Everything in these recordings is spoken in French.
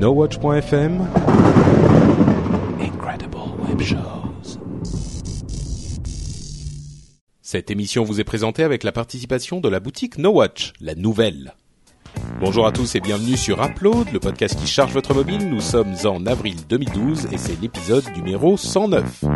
NoWatch.fm Incredible Web Shows. Cette émission vous est présentée avec la participation de la boutique NoWatch, la nouvelle. Bonjour à tous et bienvenue sur Upload, le podcast qui charge votre mobile. Nous sommes en avril 2012 et c'est l'épisode numéro 109.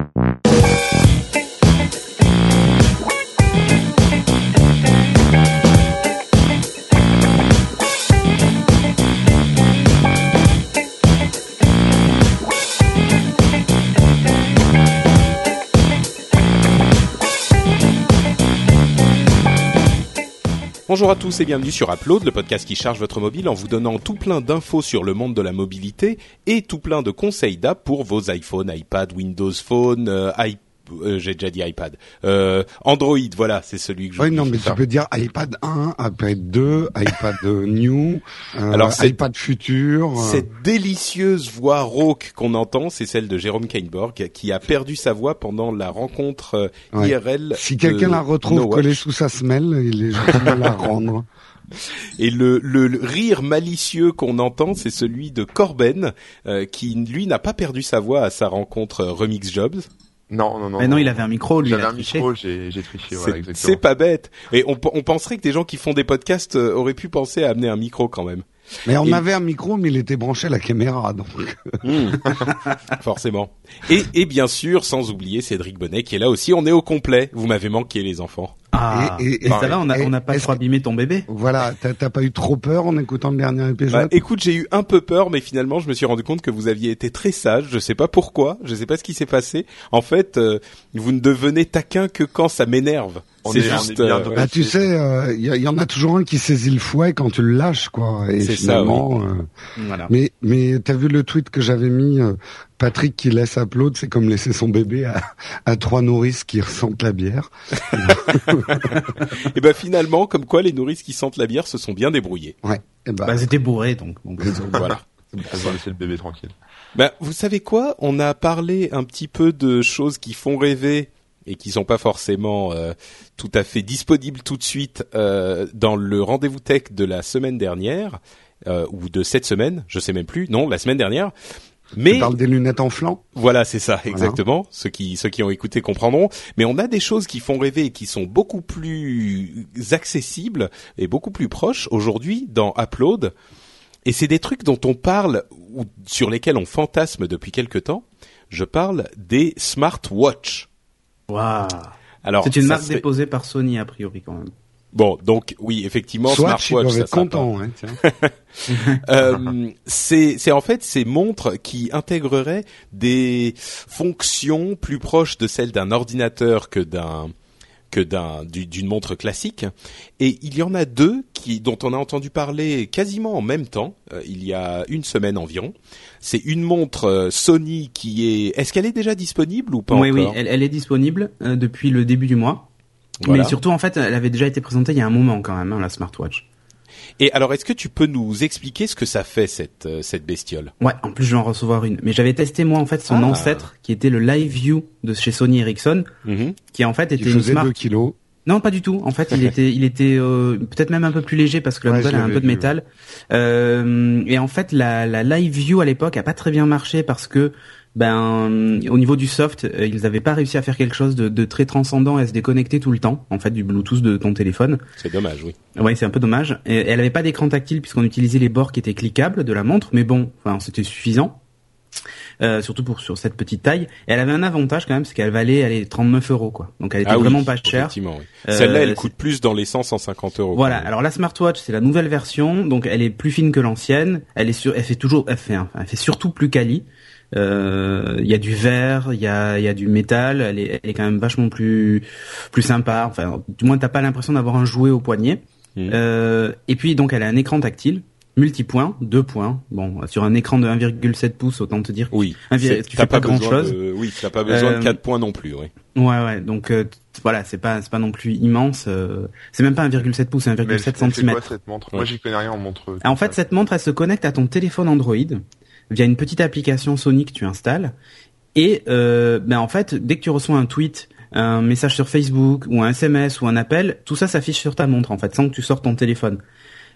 Bonjour à tous et bienvenue sur Upload, le podcast qui charge votre mobile en vous donnant tout plein d'infos sur le monde de la mobilité et tout plein de conseils d'app pour vos iPhone, iPad, Windows Phone, euh, iPad euh, j'ai déjà dit iPad. Euh, Android, voilà, c'est celui que je. Oui, non, mais tu peux dire iPad 1, iPad 2, iPad New, euh, Alors, iPad futur. Euh. Cette délicieuse voix rauque qu'on entend, c'est celle de Jérôme Kainborg, qui a perdu sa voix pendant la rencontre IRL. Si quelqu'un la retrouve collée sous sa semelle, il est gentil de la rendre. Et le, le, rire malicieux qu'on entend, c'est celui de Corben, qui lui n'a pas perdu sa voix à sa rencontre Remix Jobs. Non, non, non. Mais non, il avait un micro, lui. Il avait un micro, j'ai, triché, voilà, exactement. C'est pas bête. Et on, on penserait que des gens qui font des podcasts euh, auraient pu penser à amener un micro quand même. Mais on avait un micro, mais il était branché à la caméra, donc. Hmm. Forcément. Et, et bien sûr, sans oublier Cédric Bonnet qui est là aussi. On est au complet. Vous m'avez manqué, les enfants. Ah, et, et, ça va, on n'a on a pas trop abîmé ton bébé? Voilà, t'as pas eu trop peur en écoutant le dernier épisode? Bah, Écoute, j'ai eu un peu peur, mais finalement, je me suis rendu compte que vous aviez été très sage. Je sais pas pourquoi, je sais pas ce qui s'est passé. En fait, euh, vous ne devenez taquin que quand ça m'énerve. C'est juste. Euh, bah, tu sais, il euh, y, en a toujours un qui saisit le fouet quand tu le lâches, quoi. Et finalement, ça, oui. voilà. mais mais t'as vu le tweet que j'avais mis Patrick qui laisse upload, c'est comme laisser son bébé à, à trois nourrices qui ressentent la bière. et ben finalement, comme quoi les nourrices qui sentent la bière se sont bien débrouillées. Ouais. Et ben... bah, c'était bourré donc. voilà. On va laisser le bébé tranquille. Ben, vous savez quoi? On a parlé un petit peu de choses qui font rêver et qui sont pas forcément euh, tout à fait disponibles tout de suite euh, dans le rendez-vous tech de la semaine dernière euh, ou de cette semaine, je sais même plus. Non, la semaine dernière. Mais tu parles des lunettes en flanc? Voilà, c'est ça, exactement. Ceux qui ceux qui ont écouté comprendront. Mais on a des choses qui font rêver et qui sont beaucoup plus accessibles et beaucoup plus proches aujourd'hui dans Upload. Et c'est des trucs dont on parle ou sur lesquels on fantasme depuis quelque temps. Je parle des smartwatches. Waouh. C'est une marque déposée par Sony a priori quand même. Bon, donc oui, effectivement, Swatch, smartwatch, ça content. Hein, euh, c'est en fait ces montres qui intégreraient des fonctions plus proches de celles d'un ordinateur que d'un que d'un d'une montre classique. Et il y en a deux qui dont on a entendu parler quasiment en même temps, euh, il y a une semaine environ. C'est une montre euh, Sony qui est. Est-ce qu'elle est déjà disponible ou pas Oui, oui, elle, elle est disponible euh, depuis le début du mois. Mais surtout, en fait, elle avait déjà été présentée il y a un moment quand même, hein, la smartwatch. Et alors, est-ce que tu peux nous expliquer ce que ça fait cette euh, cette bestiole? Ouais, en plus je vais en recevoir une. Mais j'avais testé moi en fait son ah. ancêtre, qui était le Live View de chez Sony Ericsson, mm-hmm. qui en fait était une smart. 2 kilos. Non, pas du tout. En fait, il était, il était euh, peut-être même un peu plus léger parce que la modèle a un peu de métal. Euh, et en fait, la, la Live View à l'époque a pas très bien marché parce que ben au niveau du soft, euh, ils n'avaient pas réussi à faire quelque chose de, de, très transcendant et à se déconnecter tout le temps, en fait, du Bluetooth de ton téléphone. C'est dommage, oui. Oui, c'est un peu dommage. Et elle avait pas d'écran tactile puisqu'on utilisait les bords qui étaient cliquables de la montre, mais bon, enfin, c'était suffisant. Euh, surtout pour sur cette petite taille. Et elle avait un avantage quand même, c'est qu'elle valait aller 39 euros quoi. Donc elle était ah vraiment pas chère. Oui. Euh, Celle-là, elle coûte plus dans les 100 150 euros. Voilà. Alors la smartwatch, c'est la nouvelle version, donc elle est plus fine que l'ancienne. Elle est sur, elle fait toujours, elle fait, elle fait surtout plus quali. Euh, il y a du verre, il y a, y a du métal. Elle est, elle est quand même vachement plus plus sympa. Enfin, du moins t'as pas l'impression d'avoir un jouet au poignet. Mmh. Euh, et puis donc elle a un écran tactile multipoint, deux points. Bon, sur un écran de 1,7 pouces, autant te dire. Oui. tu fais pas, grand chose. De, oui, t'as pas besoin de 4 euh, points non plus, oui. Ouais, ouais. Donc voilà, c'est pas, c'est pas non plus immense. c'est même pas 1,7 pouces, c'est 1,7 cm. Quoi, cette montre? Moi, j'y connais rien en montre. en fait, cette montre, elle se connecte à ton téléphone Android via une petite application Sony que tu installes. Et euh, ben en fait, dès que tu reçois un tweet, un message sur Facebook ou un SMS ou un appel, tout ça s'affiche sur ta montre en fait, sans que tu sortes ton téléphone.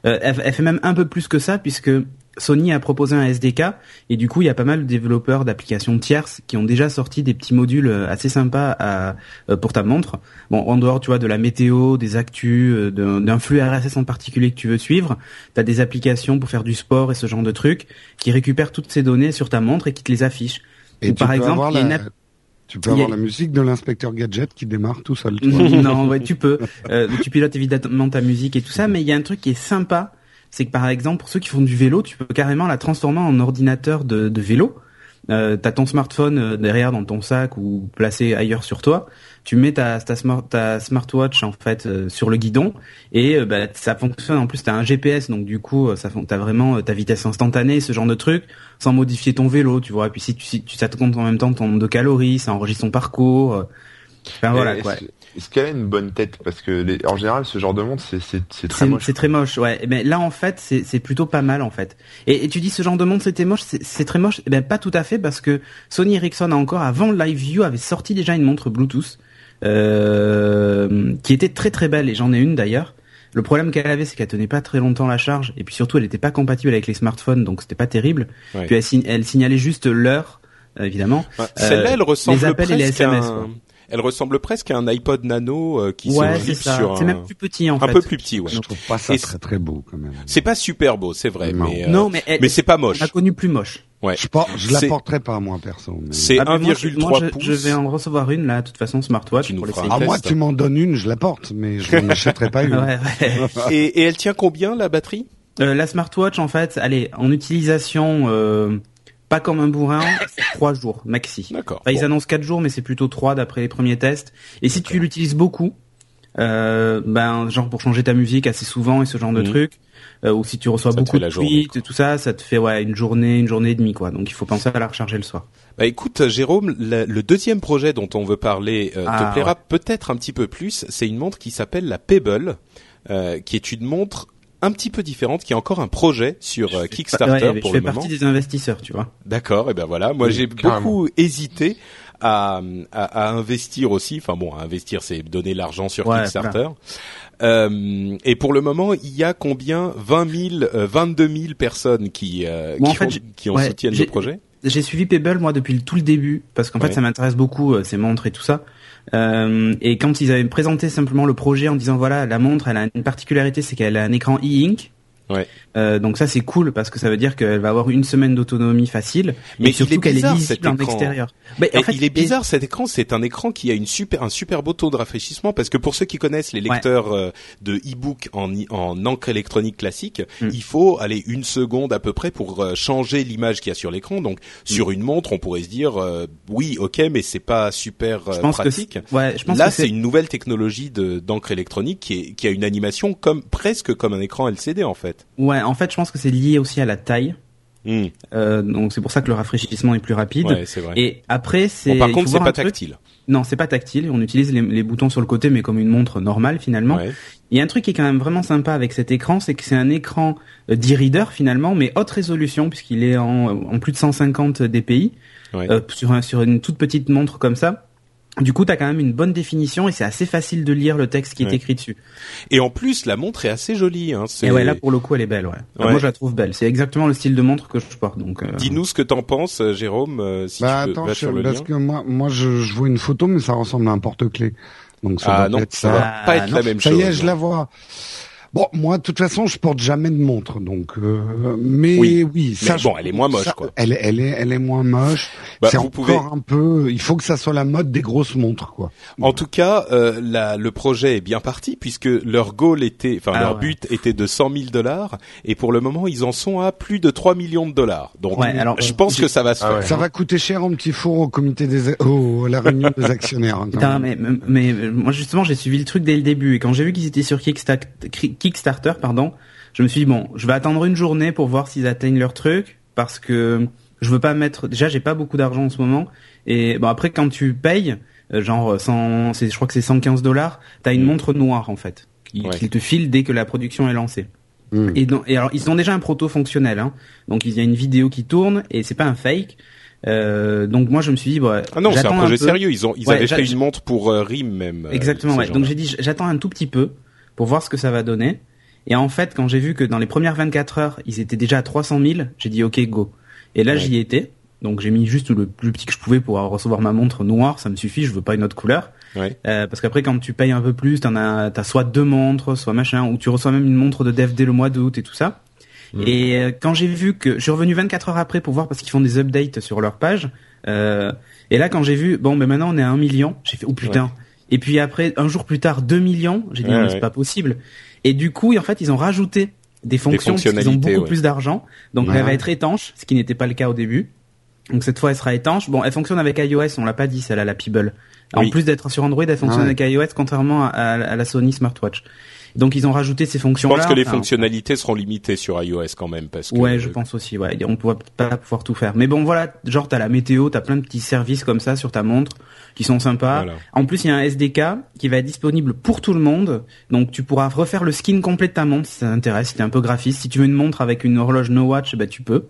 Euh, elle, fait même un peu plus que ça puisque Sony a proposé un SDK et du coup il y a pas mal de développeurs d'applications tierces qui ont déjà sorti des petits modules assez sympas à, pour ta montre. Bon, en dehors tu vois de la météo, des actus, d'un flux RSS en particulier que tu veux suivre, tu as des applications pour faire du sport et ce genre de trucs qui récupèrent toutes ces données sur ta montre et qui te les affichent. Et par exemple, il y a une tu peux avoir la musique de l'inspecteur gadget qui démarre tout seul. non, ouais, tu peux. Euh, tu pilotes évidemment ta musique et tout ça, mais il y a un truc qui est sympa, c'est que par exemple pour ceux qui font du vélo, tu peux carrément la transformer en ordinateur de, de vélo. Euh, t'as ton smartphone euh, derrière dans ton sac ou placé ailleurs sur toi, tu mets ta ta, smart, ta smartwatch en fait euh, sur le guidon et euh, bah, ça fonctionne. En plus t'as un GPS donc du coup ça t'as vraiment ta vitesse instantanée ce genre de truc sans modifier ton vélo tu vois. Et puis si tu si tu ça te compte en même temps ton nombre de calories ça enregistre ton parcours enfin voilà quoi est-ce qu'elle a une bonne tête? Parce que en général, ce genre de montre, c'est très moche. C'est très moche, ouais. Mais là, en fait, c'est plutôt pas mal, en fait. Et, tu dis ce genre de montre, c'était moche, c'est très moche. Eh ben pas tout à fait, parce que Sony Ericsson a encore, avant Live View, avait sorti déjà une montre Bluetooth euh, qui était très très belle. Et j'en ai une d'ailleurs. Le problème qu'elle avait, c'est qu'elle tenait pas très longtemps la charge, et puis surtout, elle n'était pas compatible avec les smartphones, donc c'était pas terrible. Puis elle, signalait juste l'heure, évidemment. Celle-là, elle ressemble les appels et les SMS. Elle ressemble presque à un iPod Nano euh, qui ouais, se sur un... C'est même plus petit en un fait. Un peu plus petit, ouais. Je trouve pas ça très très beau quand même. C'est pas super beau, c'est vrai, non. mais euh, non, mais, mais c'est pas moche. On a connu plus moche. Ouais. Je, pas, je la porterai pas moi perso. Mais... C'est ah, 1,3 pouces. Je vais en recevoir une là, de toute façon smartwatch. pour les ah moi tu m'en donnes une, je la porte, mais je n'en achèterai pas une. ouais, ouais. et, et elle tient combien la batterie? Euh, La smartwatch en fait, allez, en utilisation euh, pas comme un bourrin, trois jours maxi. D'accord. Ils annoncent quatre jours, mais c'est plutôt trois d'après les premiers tests. Et si tu l'utilises beaucoup, euh, ben genre pour changer ta musique assez souvent et ce genre de mhm. trucs, euh, ou si tu reçois beaucoup de tweets et tout ça, ça te fait ouais une journée, une journée et demie quoi. Donc il faut penser à la recharger le soir. Bah écoute Jérôme, le, deuxième projet dont on veut parler euh, te ah, plaira peut-être un petit peu plus. C'est une montre qui s'appelle la Pebble, qui est une montre un petit peu différente, qui est encore un projet sur euh, Kickstarter ouais, pour je fais partie des investisseurs, tu vois. D'accord, et ben voilà. Moi, j'ai beaucoup hésité à, à, à, investir aussi. Enfin bon, à investir, c'est donner l'argent sur Kickstarter. Euh, et pour le moment, il y a combien? 20 000, 22 000 personnes qui euh, qui, ont, qui ont soutiennent le projet? J'ai suivi Pebble moi depuis tout le début parce qu'en fait ça m'intéresse beaucoup euh, ces montres et tout ça. Euh, et quand ils avaient présenté simplement le projet en disant voilà la montre elle a une particularité c'est qu'elle a un écran e-ink Ouais. Euh, donc ça c'est cool parce que ça veut dire qu'elle va avoir une semaine d'autonomie facile, mais surtout qu'elle est lisible en extérieur. Mais en fait, il est bizarre cet écran. C'est un écran qui a une super un super beau taux de rafraîchissement parce que pour ceux qui connaissent les lecteurs euh, de e-book en en encre électronique classique, hmm. il faut aller une seconde à peu près pour euh, changer l'image qu'il y a sur l'écran. Donc sur hmm. une montre, on pourrait se dire euh, oui, ok, mais c'est pas super pratique. ouais, je pense Là, c'est une nouvelle technologie de d'encre électronique qui, est, qui a une animation comme presque comme un écran LCD en fait. Ouais, en fait, je pense que c'est lié aussi à la taille. Hmm. Euh, donc c'est pour ça que le rafraîchissement est plus rapide. Ouais, c'est vrai. Et après, c'est. Bon, par contre, c'est pas tactile. Non, c'est pas tactile. On utilise les, les, boutons sur le côté, mais comme une montre normale finalement. Ouais. Il y a un truc qui est quand même vraiment sympa avec cet écran, c'est que c'est un écran euh, d'e-reader finalement, mais haute résolution puisqu'il est en, en, plus de 150 dpi ouais. euh, sur, un, sur une toute petite montre comme ça. Du coup, tu as quand même une bonne définition et c'est assez facile de lire le texte qui est écrit dessus. Et en plus, la montre est assez jolie. Hein. Et ouais, là pour le coup, elle est belle. Ouais. moi, je la trouve belle. C'est exactement le style de montre que je porte. Donc. Euh... Dis-nous ce que t'en penses, euh, Jérôme. Euh, si bah tu attends, peux, je, le parce que moi, moi, je, je, vois une photo, mais ça ressemble à un porte-clés. Donc ça ah non, ça va pas être la même ça chose. Ça y est, je la vois. Bon, moi, de toute façon, je porte jamais de montre, donc. Euh, mais oui, oui ça. Mais bon, elle est moins moche, quoi. Elle, elle est, elle est moins moche. Bah, c'est encore pouvez... un peu. Il faut que ça soit la mode des grosses montres, quoi. En tout cas, euh, la, le projet est bien parti puisque leur goal était, enfin ah, leur ouais. but était de 100 000 dollars et pour le moment, ils en sont à plus de 3 millions de dollars. Donc, ouais, alors, je pense que ça va se ah, faire. Ça va coûter cher en petit four au comité des, au, à la réunion des actionnaires. Hein, Putain, mais, mais, mais, moi justement, j'ai suivi le truc dès le début et quand j'ai vu qu'ils étaient sur Kickstarter, Kickstarter, pardon je me suis dit bon, je vais attendre une journée pour voir s'ils atteignent leur truc parce que je veux pas mettre déjà j'ai pas beaucoup d'argent en ce moment et bon après quand tu payes euh, genre 100 je crois que c'est 115 dollars, tu as une mm. montre noire en fait qui, ouais. te file dès que la production est lancée. Mm. Et, donc, et alors ils ont déjà un proto fonctionnel hein. Donc il y a une vidéo qui tourne et c'est pas un fake. Euh, donc moi je me suis dit bah, ah non c'est un projet un sérieux ils ont ils ouais, avaient fait une montre pour euh, RIM même exactement ouais. donc j'ai dit j'attends un tout petit peu pour voir ce que ça va donner Et en fait, quand j'ai vu que dans les premières 24 heures, ils étaient déjà à 300 000, j'ai dit ok go. Et là, j'y étais. Donc j'ai mis juste le plus petit que je pouvais pour recevoir ma montre noire, ça me suffit, je veux pas une autre couleur. Ouais. Euh, parce qu'après quand tu payes un peu plus, t'en as, t'as soit deux montres, soit machin, ou tu reçois même une montre de DFD le mois d'août et tout ça. Mmh. Et euh, quand j'ai vu que, je suis revenu 24 heures après pour voir parce qu'ils font des updates sur leur page. Euh, et là quand j'ai vu, bon, mais maintenant on est à un million, j'ai fait oh putain. Et puis après un jour plus tard 2 millions, j'ai dit non c'est pas possible. Et du coup en fait ils ont rajouté des fonctions des parce qu'ils ont beaucoup plus d'argent, donc elle va être étanche, ce qui n'était pas le cas au début. Donc cette fois, elle sera étanche. Bon, elle fonctionne avec iOS, on l'a pas dit, celle-là, la Pebble. En plus d'être sur Android, elle fonctionne avec iOS, contrairement à, la Sony Smartwatch. Donc ils ont rajouté ces fonctions-là. Je pense que les fonctionnalités seront limitées sur iOS quand même, parce que. Ouais, je pense aussi. Ouais, on pourra pas pouvoir tout faire. Mais bon, voilà, genre t'as la météo, t'as plein de petits services comme ça sur ta montre qui sont sympas. En plus, il y a un SDK qui va être disponible pour tout le monde. Donc tu pourras refaire le skin complet de ta montre si ça t'intéresse, si t'es un peu graphiste. Si tu veux une montre avec une horloge No Watch, bah tu peux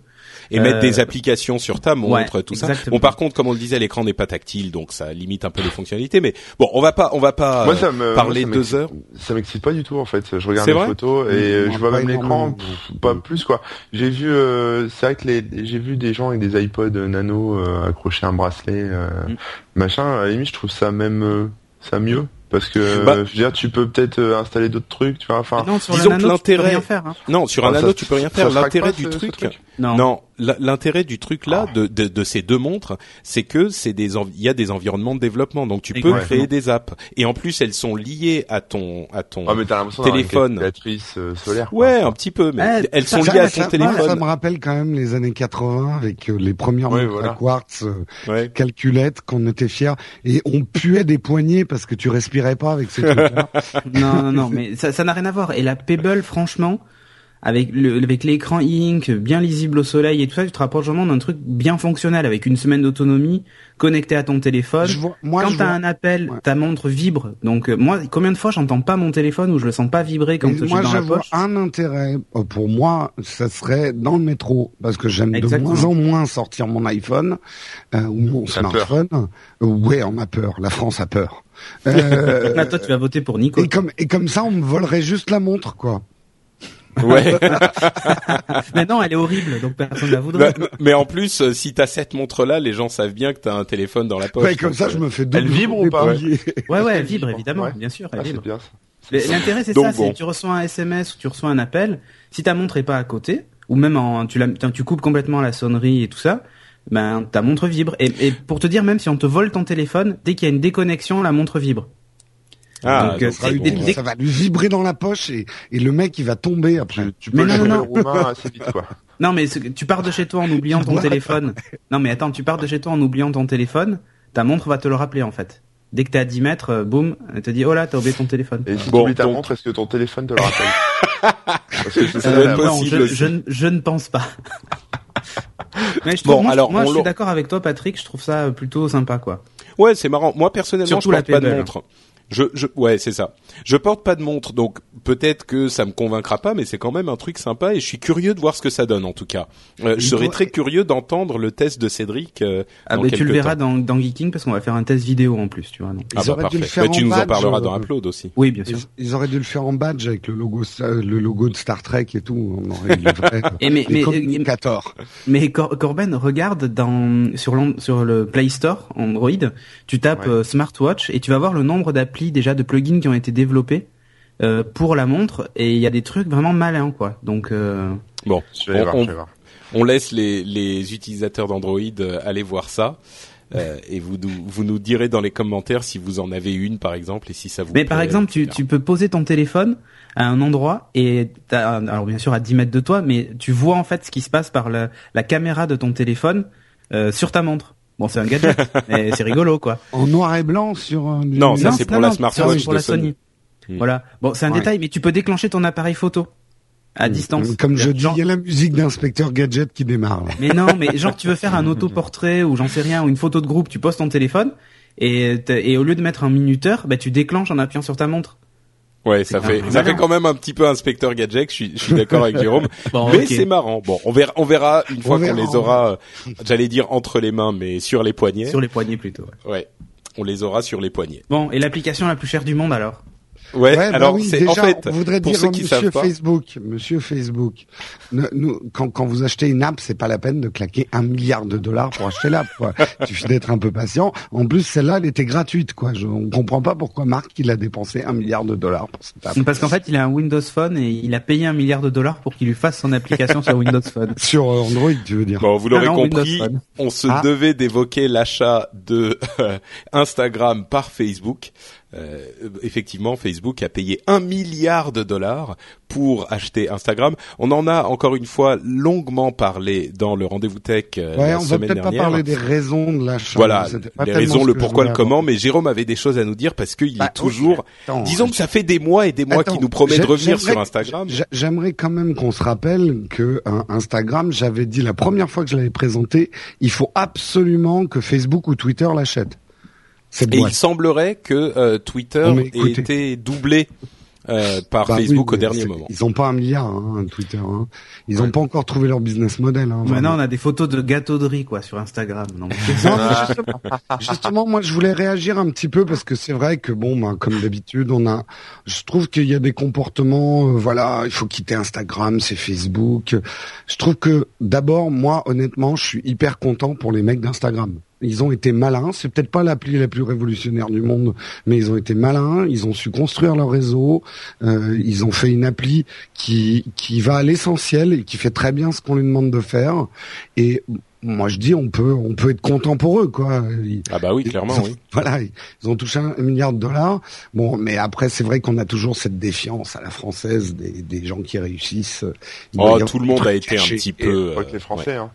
et mettre des euh, applications sur ta montre, tout ça. Bon, par contre, comme on le disait, l'écran n'est pas tactile, donc ça limite un peu les fonctionnalités. Mais bon, on va pas, on va pas parler deux heures. Ça m'excite pas du tout en fait. Je regarde les photos et euh, je vois même l'écran, pas plus quoi. J'ai vu, euh, c'est vrai que les, j'ai vu des gens avec des iPods Nano accrocher un bracelet, mm. machin. À la limite, je trouve ça même ça mieux parce que bah, je veux dire tu peux peut-être euh, installer d'autres trucs tu vois enfin non, sur disons que l'intérêt hein. non sur un anneau tu peux rien faire l'intérêt du truc, non, l'intérêt du truc là de, de, de ces deux montres c'est que c'est des il y a des environnements de développement donc tu peux créer des apps. Et en plus elles sont liées à ton à ton ah, mais téléphone une calculatrice euh, solaire ouais un petit peu mais elles sont liées à ton téléphone. ça me rappelle quand même les années 80 avec euh, les premières montres quartz calculettes qu'on était fiers. Et on puait des poignées parce que tu respires pas avec ces trucs-là. non, non, non, mais ça, ça n'a rien à voir. Et la Pebble, franchement, avec le, avec l'écran ink bien lisible au soleil et tout ça, tu te rapproches vraiment d'un truc bien fonctionnel avec une semaine d'autonomie connecté à ton téléphone. Je vois, moi, quand t'as un appel, ta montre vibre. Donc euh, moi, combien de fois j'entends pas mon téléphone ou je le sens pas vibrer quand je suis dans la poche? un intérêt euh, pour moi, ça serait dans le métro parce que j'aime de moins en moins sortir mon iPhone euh, ou mon smartphone. ouais, on a peur. La France a peur. Euh, toi, tu vas voter pour Nico. Et comme, et comme ça, on me volerait juste la montre, quoi. Ouais. mais non, elle est horrible, donc personne la voudrait. Bah, mais en plus, euh, si t'as cette montre-là, les gens savent bien que t'as un téléphone dans la poche. Ouais, comme ça, je me fais Elle vibre ou pas Ouais, ouais, elle vibre évidemment, bien sûr. Elle ah, vibre. L'intérêt, c'est ça, c'est tu reçois un SMS ou tu reçois un appel. Si ta montre est pas à côté, ou même en, tu, la, tu coupes complètement la sonnerie et tout ça, ben ta montre vibre. Et, et, pour te dire, même si on te vole ton téléphone, dès qu'il y a une déconnexion, la montre vibre. Ah, donc, donc ça va lui vibrer dans la poche et, et le mec il va tomber après. Tu, peux mais non, non, non. assez vite quoi. Non mais tu pars de chez toi en oubliant ton téléphone. Non mais attends, tu pars de chez toi en oubliant ton téléphone, ta montre va te le rappeler en fait. Dès que t'es à 10 mètres, euh, boum, elle te dit oh là t'as oublié ton téléphone. Et si bon, tu oublies ta montre, est-ce que ton téléphone te le rappelle Parce que ça euh, non, je, je, je, ne pense pas. Mais je trouve, bon, moi, alors, moi je suis d'accord avec toi, Patrick. Je trouve ça plutôt sympa, quoi. Ouais, c'est marrant. Moi, personnellement, Surtout je porte pas de montre. Je, je, ouais, c'est ça. Je porte pas de montre, donc peut-être que ça me convaincra pas, mais c'est quand même un truc sympa et je suis curieux de voir ce que ça donne en tout cas. Euh, je serais très curieux d'entendre le test de Cédric. Euh, ah mais tu le verras dans, dans Geeking parce qu'on va faire un test vidéo en plus, tu vois. Ah bah parfait. Mais tu nous en parleras dans euh, Upload aussi. Oui, bien sûr. Ils, auraient dû le faire en badge avec le logo, le logo de Star Trek et tout. On aurait le vrai. et mais, mais, mais Corben, regarde dans sur, sur le Play Store Android, tu tapes smartwatch et tu vas voir le nombre d'applis déjà de plugins qui ont été développés euh, pour la montre et il y a des trucs vraiment malins quoi. Donc euh... bon, on, laisse les, les utilisateurs d'Android euh, aller voir ça. Euh, et vous nous, vous nous direz dans les commentaires si vous en avez une par exemple et si ça vous. Mais par exemple, tu, tu peux poser ton téléphone à un endroit et alors bien sûr à 10 mètres de toi, mais tu vois en fait ce qui se passe par la, la caméra de ton téléphone euh, sur ta montre. Bon, c'est un gadget, mais c'est rigolo, quoi. En noir et blanc sur un... Non, ça c'est pour la pour la Sony. Hmm. Voilà. Bon, c'est un détail, mais tu peux déclencher ton appareil photo à hmm. distance. Comme je dis, il y a la musique d'inspecteur gadget qui démarre. Mais non, mais genre tu veux faire un autoportrait ou j'en sais rien ou une photo de groupe, tu poses ton téléphone et, et au lieu de mettre un minuteur, bah tu déclenches en appuyant sur ta montre. Ouais, ça fait ça fait quand même un petit peu inspecteur gadget. Je suis je suis d'accord avec Jérôme, mais c'est marrant. Bon, on verra on verra une fois qu'on les aura. Euh, j'allais dire entre les mains, mais sur les poignets. Sur les poignets plutôt. Ouais. ouais. On les aura sur les poignets. Bon, et l'application la plus chère du monde alors? Ouais, bah alors oui, c'est en fait on voudrait pour dire ceux qui Monsieur savent pas, Facebook, Monsieur Facebook. nous, quand, quand vous achetez une app, c'est pas la peine de claquer un milliard de dollars pour acheter l'app. Quoi. Il suffit d'être un peu patient. En plus, celle-là, elle était gratuite. Quoi. Je, on comprend pas pourquoi Marc il a dépensé un milliard de dollars pour cette app. Parce qu'en fait, il a un Windows Phone et il a payé un milliard de dollars pour qu'il lui fasse son application sur Windows Phone. Sur Android, tu veux dire Bon, vous l'aurez compris, on se ah. devait d'évoquer l'achat de Instagram par Facebook. Euh, effectivement, Facebook a payé un milliard de dollars pour acheter Instagram. On en a encore une fois longuement parlé dans le rendez-vous tech euh, ouais, la on semaine va peut-être pas parler des raisons de l'achat. Voilà, les raisons, le pourquoi, le comment. Mais Jérôme avait des choses à nous dire parce qu'il bah, est toujours. disons que ça fait des mois et des mois qu'il nous promet de revenir sur Instagram. J'aimerais quand même qu'on se rappelle que Instagram, j'avais dit la première fois que je l'avais présenté, il faut absolument que Facebook ou Twitter Et il semblerait que euh, Twitter ait été doublé euh, par bah Facebook au dernier moment. Ils ont pas un milliard, hein, Twitter. Hein. Ils ont pas encore trouvé leur business model. Hein, Maintenant, on a des photos de gâteaux de riz quoi sur Instagram. Donc. justement, justement, moi, je voulais réagir un petit peu parce que c'est vrai que bon, ben, comme d'habitude, on a. Je trouve qu'il y a des comportements. Euh, voilà, il faut quitter Instagram, c'est Facebook. Je trouve que d'abord, moi, honnêtement, je suis hyper content pour les mecs d'Instagram. Ils ont été malins. C'est peut-être pas l'appli la plus révolutionnaire du monde, mais ils ont été malins. Ils ont su construire leur réseau. Euh, ils ont fait une appli qui qui va à l'essentiel et qui fait très bien ce qu'on lui demande de faire. Et moi je dis on peut on peut être content pour eux quoi. ah bah oui clairement oui. Voilà ils ont touché un, milliard de dollars. Bon mais après c'est vrai qu'on a toujours cette défiance à la française des, des gens qui réussissent. oh tout le monde a été un petit peu. Euh, les Français hein.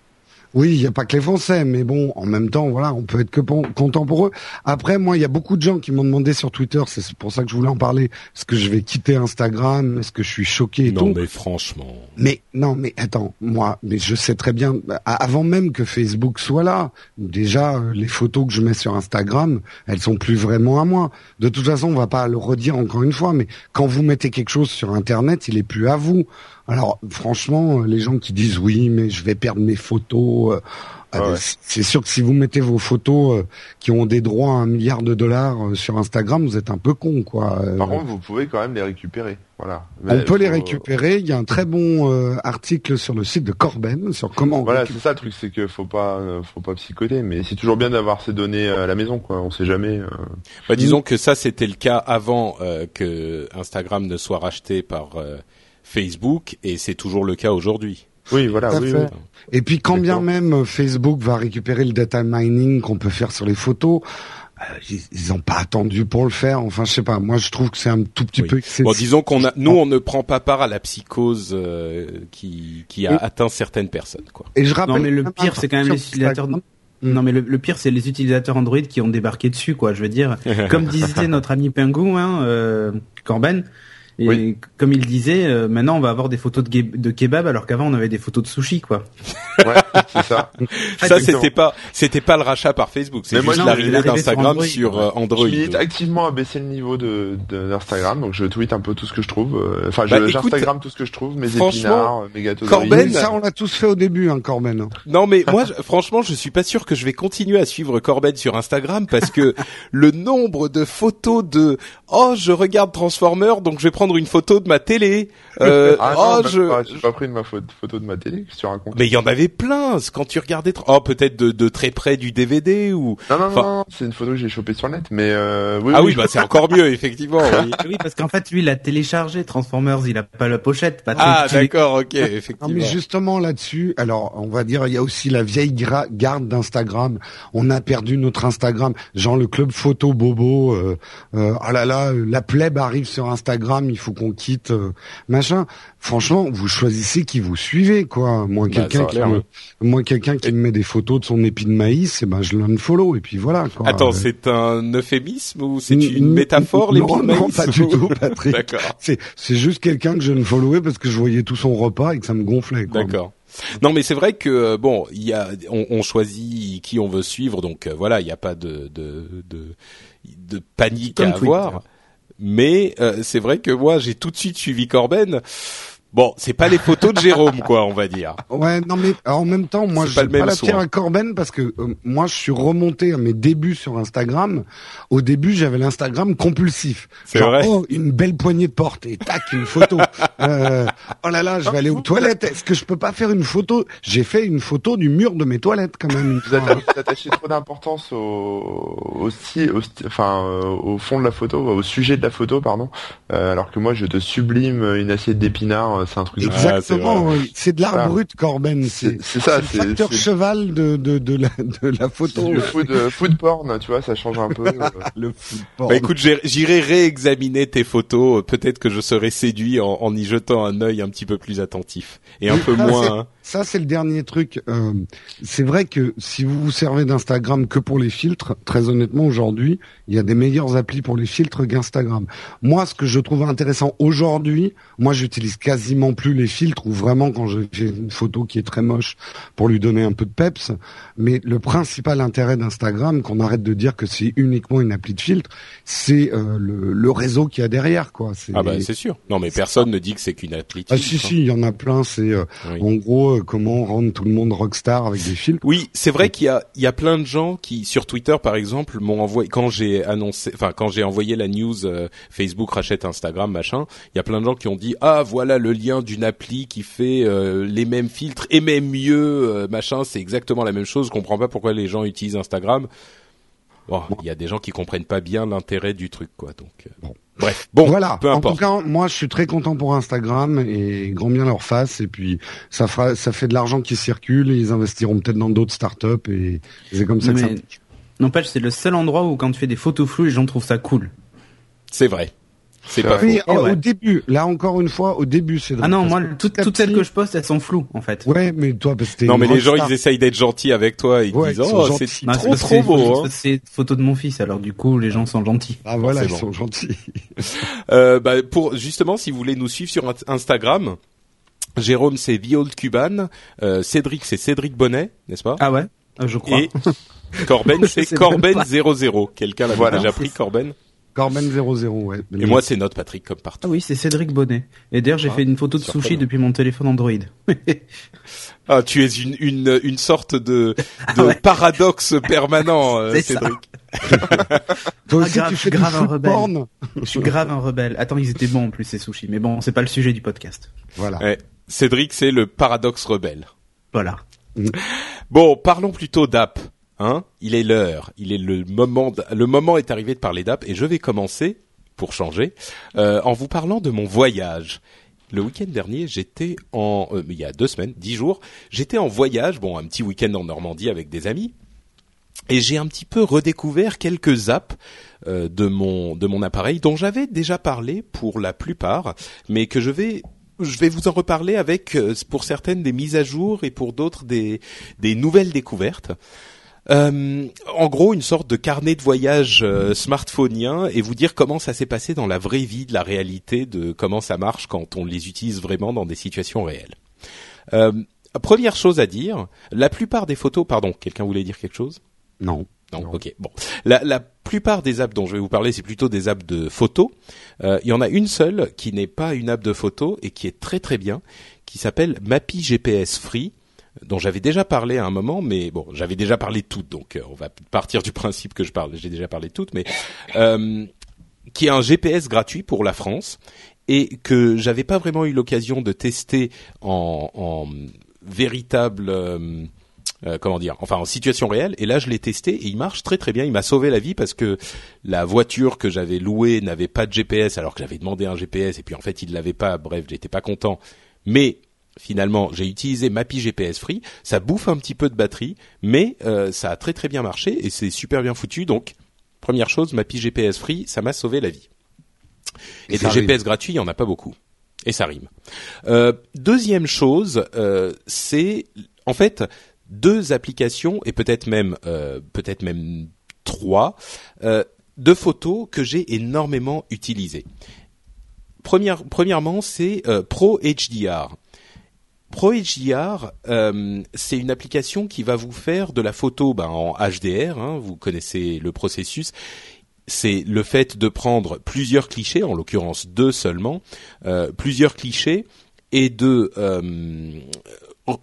Oui, il n'y a pas que les Français, mais bon, en même temps, voilà, on peut être que content pour eux. Après, moi, il y a beaucoup de gens qui m'ont demandé sur Twitter, c'est pour ça que je voulais en parler, est-ce que je vais quitter Instagram, est-ce que je suis choqué et non, tout. mais franchement. Mais non, mais attends, moi, mais je sais très bien, avant même que Facebook soit là, déjà euh, les photos que je mets sur Instagram, elles sont plus vraiment à moi. De toute façon, on va pas le redire encore une fois, mais quand vous mettez quelque chose sur Internet, il est plus à vous. Alors franchement, les gens qui disent oui, mais je vais perdre mes photos, euh, euh, c'est sûr que si vous mettez vos photos euh, qui ont des droits à un milliard de dollars sur Instagram, vous êtes un peu con, quoi. Par contre, vous pouvez quand même les récupérer. Voilà. On peut les récupérer. Il y a un très bon article sur le site de Corben sur comment. Voilà, c'est ça le truc, c'est que faut pas, faut pas psychoter. Mais c'est toujours bien d'avoir ces données à la maison, quoi. On sait jamais. Bah, disons que ça, c'était le cas avant que Instagram ne soit racheté par Facebook et c'est toujours le cas aujourd'hui. Oui, voilà. Et puis quand bien même Facebook va récupérer le data mining qu'on peut faire sur les photos, euh, ils n'ont pas attendu pour le faire. Enfin, je sais pas. Moi, je trouve que c'est un tout petit peu. Bon, disons qu'on a, nous, on ne prend pas part à la psychose euh, qui qui a atteint certaines personnes, quoi. Et je rappelle. Non, mais le pire, c'est quand même les utilisateurs. Non, mais le, pire, c'est les utilisateurs Android qui ont débarqué dessus, quoi. Je veux dire, comme disait notre ami Pingou, hein, euh, Corben, et comme il disait, euh, maintenant on va avoir des photos de, de kebab alors qu'avant on avait des photos de sushi quoi. Ouais, c'est ça. ça c'était pas c'était pas le rachat par Facebook, c'est juste l'arrivée d'Instagram sur euh, Android. Je milite activement à baisser le niveau de d'Instagram, donc je tweete un peu tout ce que je trouve. Euh, enfin, bah, j'Instagram tout ce que je trouve, mes épinards, mes gâteaux Corben, ça on l'a tous fait au début, hein, Corben. Non mais moi, franchement, je suis pas sûr que je vais continuer à suivre Corben sur Instagram parce que le nombre de photos de oh je regarde Transformers donc je vais prendre une photo de ma télé. Euh, ah oh, je j'ai pas pris de ma photo de ma télé sur un compte. Mais il y en avait plein quand tu regardais oh peut-être de, de très près du DVD ou Non non non, c'est une photo que j'ai chopée sur le net mais euh, oui, Ah oui, bah c'est encore mieux effectivement. Oui. oui parce qu'en fait lui il a téléchargé Transformers, il a pas la pochette, Ah d'accord, OK, effectivement. mais justement là-dessus, alors on va dire il y a aussi la vieille garde d'Instagram. On a perdu notre Instagram, genre le club photo bobo euh, euh, oh là là, la plèbe arrive sur Instagram, il faut qu'on quitte euh, machin. Franchement, vous choisissez qui vous suivez quoi. Moi bah, quelqu'un qui me, moi quelqu'un qui me met des photos de son épi de maïs, et eh ben je l'unfollow et puis voilà quoi. Attends, c'est un euphémisme ou c'est une métaphore l'épi de maïs Non, pas du tout, Patrick. D'accord. C'est c'est juste quelqu'un que je ne followais parce que je voyais tout son repas et que ça me gonflait D'accord. Non, mais c'est vrai que euh, bon, il y a, on, on, choisit qui on veut suivre, donc euh, voilà, il n'y a pas de de de, de panique à avoir. Mais euh, c'est vrai que moi, j'ai tout de suite suivi Corben. Bon, c'est pas les photos de Jérôme, quoi, on va dire. Ouais, non mais en même temps, moi, je pas, pas la pierre à Corben parce que euh, moi, je suis remonté à mes débuts sur Instagram. Au début, j'avais l'Instagram compulsif. C'est vrai. Oh, une belle poignée de porte et tac, une photo. euh, oh là là, je vais aller aux toilettes. Est-ce que je peux pas faire une photo? J'ai fait une photo du mur de mes toilettes quand même. Vous attachez trop d'importance au, au, au, enfin, euh, au fond de la photo, au sujet de la photo, pardon. Euh, alors que moi, je te sublime une assiette d'épinards c'est un truc. Exactement, c'est de l'art brut, Corben. C'est ça, c'est le facteur cheval de, de, de, la, de la photo. Le food, euh, food porn, tu vois, ça change un peu. Euh. le food porn. Bah écoute, j'irai réexaminer tes photos. Peut-être que je serai séduit en, en, y jetant un œil un petit peu plus attentif et un peu moins. Ça, c'est le dernier truc. Euh, c'est vrai que si vous vous servez d'Instagram que pour les filtres, très honnêtement, aujourd'hui, il y a des meilleures applis pour les filtres qu'Instagram. Moi, ce que je trouve intéressant aujourd'hui, moi, j'utilise quasiment plus les filtres ou vraiment quand j'ai une photo qui est très moche pour lui donner un peu de peps. Mais le principal intérêt d'Instagram, qu'on arrête de dire que c'est uniquement une appli de filtre, c'est euh, le, le, réseau qu'il y a derrière, quoi. Ah bah c'est sûr. Non, mais personne ne dit que c'est qu'une appli. De ah si si, il y en a plein. C'est euh, en gros euh, comment rendre tout le monde rockstar avec des films. Oui, c'est vrai qu'il y a il y a plein de gens qui sur Twitter par exemple m'ont envoyé quand j'ai annoncé enfin quand j'ai envoyé la news Facebook rachète Instagram machin, il y a plein de gens qui ont dit "Ah, voilà le lien d'une appli qui fait euh, les mêmes filtres et même mieux machin, c'est exactement la même chose, je comprends pas pourquoi les gens utilisent Instagram." Bon, il y a des gens qui comprennent pas bien l'intérêt du truc quoi. Donc bon. Bref, bon, voilà. Peu importe. En tout cas, moi, je suis très content pour Instagram et grand bien leur face. Et puis, ça fera, ça fait de l'argent qui circule et ils investiront peut-être dans d'autres startups et c'est comme ça que ça. N'empêche, c'est le seul endroit où quand tu fais des photos floues, les gens trouvent ça cool. C'est vrai. C'est pas oui, au début, là encore une fois, au début, c'est. Ah non, moi, toutes, celles que je poste, elles sont floues, en fait. Ouais, mais toi, parce que Non, mais les gens, ils essayent d'être gentils avec toi, ils disent, oh, c'est bah, trop, trop beau. Hein. C'est photo de mon fils, alors du coup, les gens sont gentils. Ah voilà, ils sont gentils. euh, bah, pour justement, si vous voulez nous suivre sur Instagram, Jérôme, c'est The Old Cuban, euh, Cédric, c'est Cédric Bonnet, n'est-ce pas? Ah ouais, euh, je crois. Et Corben, c'est Corben00. Quelqu'un l'a déjà pris, Corben? Corben 00, ouais. Et moi, c'est notre Patrick, comme partout. Ah oui, c'est Cédric Bonnet. Et d'ailleurs, j'ai ah, fait une photo de sushi depuis mon téléphone Android. ah, tu es une, une, une sorte de, ah de paradoxe permanent, euh, Cédric. Toi aussi, ah, tu fais grave un rebelle. je suis grave un rebelle. Attends, ils étaient bons en plus, ces sushis. Mais bon, c'est pas le sujet du podcast. Voilà. Cédric, c'est le paradoxe rebelle. Voilà. Bon, parlons plutôt d'app. Hein il est l'heure, il est le moment, le moment est arrivé de parler d'app et je vais commencer pour changer euh, en vous parlant de mon voyage. Le week-end dernier, j'étais en, euh, il y a deux semaines, dix jours, j'étais en voyage, bon, un petit week-end en Normandie avec des amis, et j'ai un petit peu redécouvert quelques apps euh, de mon de mon appareil dont j'avais déjà parlé pour la plupart, mais que je vais je vais vous en reparler avec pour certaines des mises à jour et pour d'autres des des nouvelles découvertes. Euh, en gros, une sorte de carnet de voyage euh, smartphoneien et vous dire comment ça s'est passé dans la vraie vie, de la réalité, de comment ça marche quand on les utilise vraiment dans des situations réelles. Euh, première chose à dire, la plupart des photos, pardon, quelqu'un voulait dire quelque chose? Non. Non, ok. Bon, la, la, plupart des apps dont je vais vous parler, c'est plutôt des apps de photos. Euh, il y en a une seule qui n'est pas une app de photos et qui est très très bien, qui s'appelle Mappy GPS Free dont j'avais déjà parlé à un moment, mais bon, j'avais déjà parlé toutes, donc euh, on va partir du principe que je parle. J'ai déjà parlé toutes, mais euh, qui est un GPS gratuit pour la France et que j'avais pas vraiment eu l'occasion de tester en, en véritable euh, euh, comment dire, enfin en situation réelle. Et là, je l'ai testé et il marche très très bien. Il m'a sauvé la vie parce que la voiture que j'avais louée n'avait pas de GPS alors que j'avais demandé un GPS et puis en fait il l'avait pas. Bref, j'étais pas content. Mais finalement, j'ai utilisé Mappy GPS Free. Ça bouffe un petit peu de batterie, mais euh, ça a très très bien marché et c'est super bien foutu. Donc, première chose, Mappy GPS Free, ça m'a sauvé la vie. Et, des GPS gratuits, il y en a pas beaucoup. Et ça rime. Euh, deuxième chose, euh, c'est en fait deux applications et peut-être même peut-être même trois de photos que j'ai énormément utilisées. Première, premièrement, c'est Pro HDR. ProHDR, euh, c'est une application qui va vous faire de la photo ben, en HDR. Hein, vous connaissez le processus. C'est le fait de prendre plusieurs clichés, en l'occurrence deux seulement, euh, plusieurs clichés, est de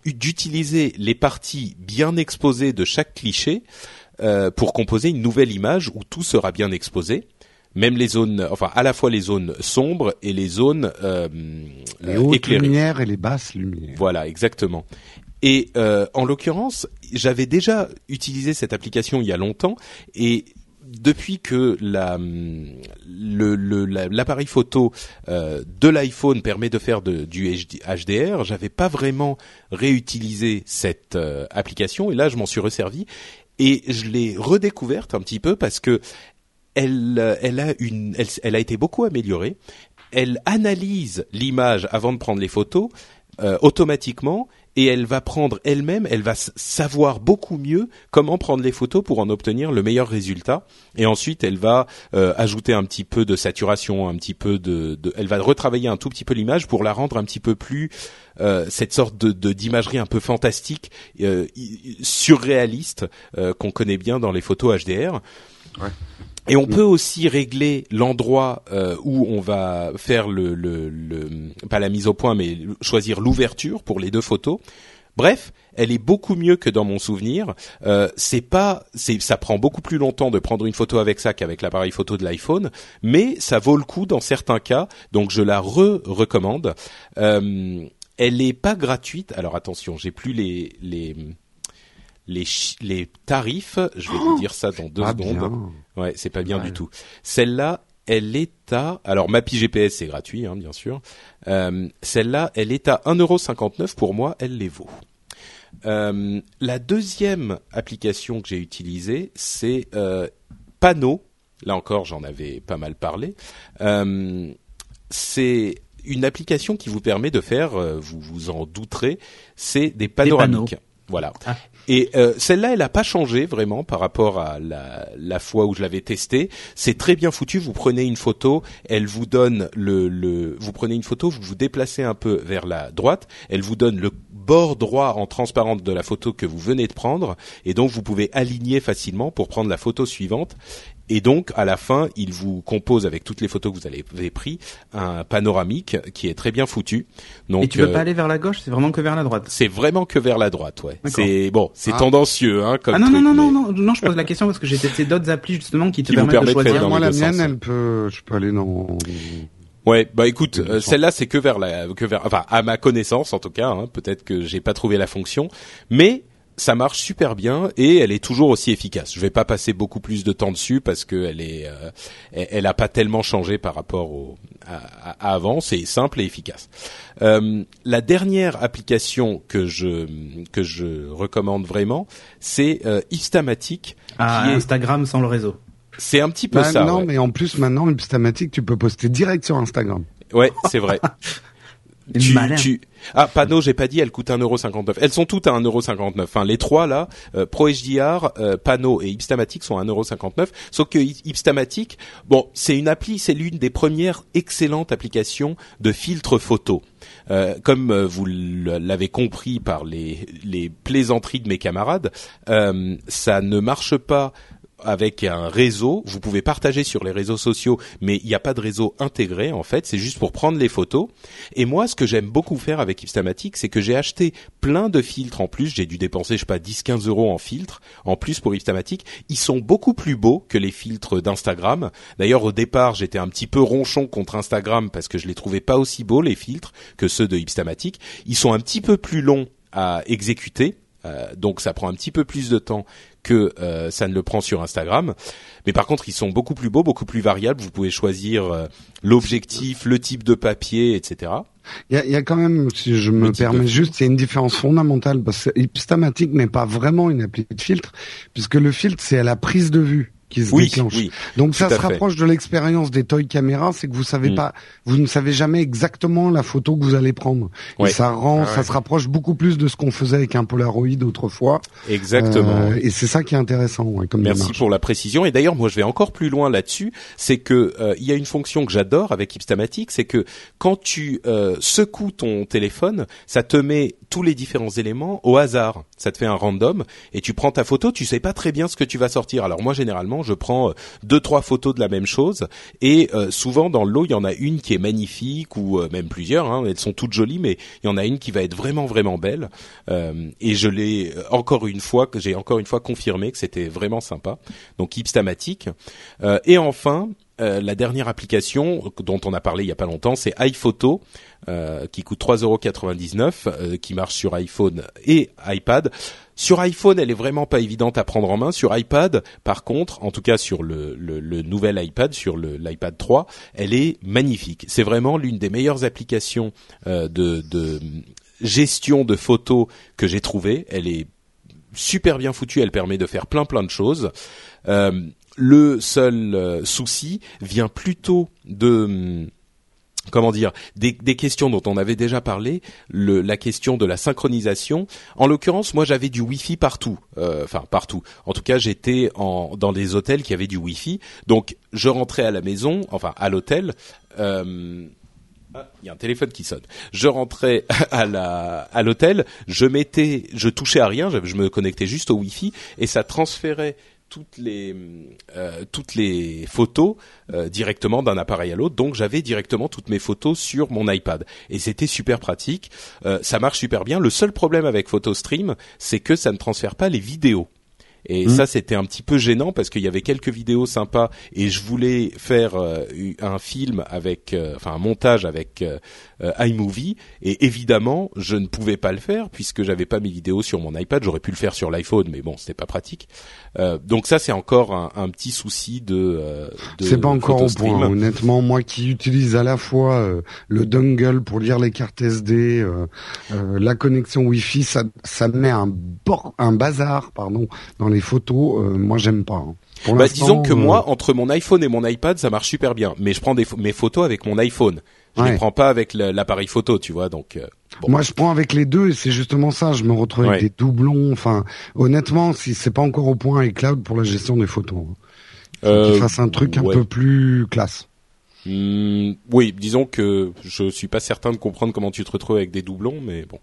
d'utiliser les parties bien exposées de chaque cliché pour composer une nouvelle image où tout sera bien exposé même les zones, enfin à la fois les zones sombres et les zones euh, les hautes lumières et les basses lumières. Voilà, exactement. Et euh, en l'occurrence, j'avais déjà utilisé cette application il y a longtemps et depuis que la, l'appareil photo euh, de l'iPhone permet de faire de, du HDR, j'avais pas vraiment réutilisé cette euh, application et là je m'en suis resservi et je l'ai redécouverte un petit peu parce que elle, euh, elle a une, elle, elle, a été beaucoup améliorée. Elle analyse l'image avant de prendre les photos euh, automatiquement et elle va prendre elle-même, elle va savoir beaucoup mieux comment prendre les photos pour en obtenir le meilleur résultat. Et ensuite, elle va euh, ajouter un petit peu de saturation, un petit peu de, de, elle va retravailler un tout petit peu l'image pour la rendre un petit peu plus euh, cette sorte de d'imagerie un peu fantastique, euh, surréaliste qu'on connaît bien dans les photos HDR. Ouais. Et on peut aussi régler l'endroit euh, où on va faire le, le, le, pas la mise au point, mais choisir l'ouverture pour les deux photos. Bref, elle est beaucoup mieux que dans mon souvenir. Euh, c'est pas, c'est, ça prend beaucoup plus longtemps de prendre une photo avec ça qu'avec l'appareil photo de l'iPhone, mais ça vaut le coup dans certains cas. Donc je la re-recommande. Euh, elle est pas gratuite. Alors attention, j'ai plus les les les, les tarifs, je vais vous dire ça dans deux secondes. Ouais, c'est pas bien du tout. Celle-là, elle est à alors Mapi GPS c'est gratuit hein, bien sûr. Euh, celle-là, elle est à 1,59€ pour moi, elle les vaut. Euh, la deuxième application que j'ai utilisée, c'est euh, Pano. Là encore, j'en avais pas mal parlé. Euh, c'est une application qui vous permet de faire, vous vous en douterez, c'est des panoramiques. Voilà. Ah. Et euh, celle-là, elle n'a pas changé vraiment par rapport à la, la fois où je l'avais testée. C'est très bien foutu. Vous prenez une photo, elle vous donne le, le, vous prenez une photo, vous vous déplacez un peu vers la droite, elle vous donne le bord droit en transparente de la photo que vous venez de prendre, et donc vous pouvez aligner facilement pour prendre la photo suivante. Et donc, à la fin, il vous compose avec toutes les photos que vous avez pris un panoramique qui est très bien foutu. Donc, et tu veux pas euh, aller vers la gauche, c'est vraiment que vers la droite. C'est vraiment que vers la droite, ouais. C'est bon, c'est ah. tendancieux, hein. Comme ah non non non non non non, je pose la question parce que j'ai testé d'autres applis justement qui te permettent, de choisir. Moi, la mienne, elle peut, je peux aller dans. Ouais, bah écoute, euh, celle-là c'est que vers la, que vers, enfin à ma connaissance en tout cas. Hein, Peut-être que j'ai pas trouvé la fonction, mais ça marche super bien et elle est toujours aussi efficace. Je vais pas passer beaucoup plus de temps dessus parce que elle est, euh, elle, a pas tellement changé par rapport au, à, avant. C'est simple et efficace. Euh, la dernière application que je que je recommande vraiment, c'est euh, Instamatic. Ah, Instagram sans le réseau. C'est un petit peu bah, ça. Non, mais en plus maintenant, Instamatic, tu peux poster direct sur Instagram. Ouais, c'est vrai. tu, tu, ah, Pano, j'ai pas dit, elles coûtent 1,59€. Elles sont toutes à 1,59€. Enfin, les trois là, euh, Pro HDR, euh, Pano et Ipstamatic sont à 1,59€. Sauf que Ipstamatic, bon, c'est une appli, c'est l'une des premières excellentes applications de filtre photo. Euh, comme euh, vous l'avez compris par les, les plaisanteries de mes camarades, ça ne marche pas avec un réseau. Vous pouvez partager sur les réseaux sociaux, mais il n'y a pas de réseau intégré en fait. C'est juste pour prendre les photos. Et moi, ce que j'aime beaucoup faire avec Ipstamatic, c'est que j'ai acheté plein de filtres en plus. J'ai dû dépenser, je sais pas, 10-15 euros en filtres en plus pour Ipstamatic. Ils sont beaucoup plus beaux que les filtres d'Instagram. D'ailleurs, au départ, j'étais un petit peu ronchon contre Instagram parce que je les trouvais pas aussi beaux les filtres que ceux de Ipstamatic. Ils sont un petit peu plus longs à exécuter. Euh, donc ça prend un petit peu plus de temps que euh, ça ne le prend sur Instagram. Mais par contre, ils sont beaucoup plus beaux, beaucoup plus variables. Vous pouvez choisir euh, l'objectif, le type de papier, etc. Il y a, y a, quand même, si je me permets juste, il y a une différence fondamentale parce que Ipstamatic n'est pas vraiment une appli de filtre, puisque le filtre c'est à la prise de vue qui se oui, Donc ça se rapproche de l'expérience des toy caméras, c'est que vous savez mm. pas, vous ne savez jamais exactement la photo que vous allez prendre. Et ça rend, ah ça se rapproche beaucoup plus de ce qu'on faisait avec un Polaroid autrefois. Exactement. Euh, et c'est ça qui est intéressant. Ouais, comme Merci pour la précision. Et d'ailleurs, moi, je vais encore plus loin là-dessus. C'est que euh, il y a une fonction que j'adore avec Ipstamatic, c'est que quand tu euh, secoues ton téléphone, ça te met tous les différents éléments au hasard. Ça te fait un random et tu prends ta photo, tu sais pas très bien ce que tu vas sortir. Alors moi, généralement Je prends deux trois photos de la même chose et souvent dans le lot il y en a une qui est magnifique ou même plusieurs. Hein, elles sont toutes jolies, mais il y en a une qui va être vraiment vraiment belle. et je l'ai encore une fois que j'ai encore une fois confirmé que c'était vraiment sympa. Donc Ipstamatic. et enfin euh, la dernière application dont on a parlé il y a pas longtemps, c'est iPhoto, euh, qui coûte 3,99€, euh, qui marche sur iPhone et iPad. Sur iPhone, elle est vraiment pas évidente à prendre en main. Sur iPad, par contre, en tout cas sur le, nouvel iPad, sur l'iPad 3, elle est magnifique. C'est vraiment l'une des meilleures applications de, de gestion de photos que j'ai trouvées. Elle est super bien foutue. Elle permet de faire plein plein de choses. Euh, le seul euh, souci vient plutôt de hum, comment dire des, questions dont on avait déjà parlé, la question de la synchronisation. En l'occurrence, moi j'avais du Wi-Fi partout, euh, enfin partout. En tout cas, j'étais dans des hôtels qui avaient du Wi-Fi, donc je rentrais à la maison, enfin à l'hôtel. Euh, ah, il y a un téléphone qui sonne. Je rentrais à la à l'hôtel, je mettais, je touchais à rien, je, je me connectais juste au Wi-Fi et ça transférait toutes les euh, toutes les photos euh, directement d'un appareil à l'autre. Donc j'avais directement toutes mes photos sur mon iPad et c'était super pratique. Euh, ça marche super bien. Le seul problème avec PhotoStream, c'est que ça ne transfère pas les vidéos. Et mmh. ça, c'était un petit peu gênant parce qu'il y avait quelques vidéos sympas et je voulais faire euh, un film avec, euh, enfin un montage avec euh, iMovie et évidemment, je ne pouvais pas le faire puisque j'avais pas mes vidéos sur mon iPad. J'aurais pu le faire sur l'iPhone, mais bon, c'était pas pratique. donc ça, c'est encore un, un, petit souci de. de c'est pas encore au point. Honnêtement, moi qui utilise à la fois le dongle pour lire les cartes SD, la connexion Wi-Fi, ça, ça met un, un bazar, pardon, dans les photos, euh, moi j'aime pas. Hein. Bah, disons que moi, euh, entre mon iPhone et mon iPad, ça marche super bien. Mais je prends des mes photos avec mon iPhone. Je les prends pas avec l'appareil photo, tu vois. Donc euh, moi, je prends avec les deux et c'est justement ça. Je me retrouve avec des doublons. Enfin, honnêtement, si c'est pas encore au point iCloud pour la gestion des photos, hein. fasse un truc un peu plus classe. Hmm, oui, disons que je suis pas certain de comprendre comment tu te retrouves avec des doublons, mais bon.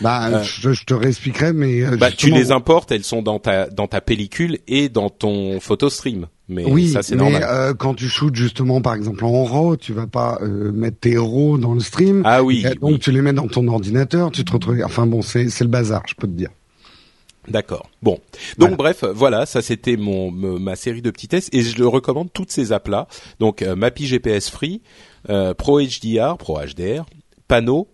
Bah, euh, je, je, te réexpliquerai, mais euh, bah, tu les importes, elles sont dans ta dans ta pellicule et dans ton photo stream. Mais oui, ça c'est normal. Euh, quand tu shootes justement, par exemple en RAW, tu vas pas euh, mettre tes RAW dans le stream. Ah oui. donc tu les mets dans ton ordinateur, tu te retrouves. Enfin bon, c'est c'est le bazar, je peux te dire. D'accord. Bon. Donc bref, voilà, ça c'était mon ma série de petits tests et je le recommande toutes ces apps là. Donc euh, Mappy GPS Free, euh, Pro HDR, Pro HDR, Pano,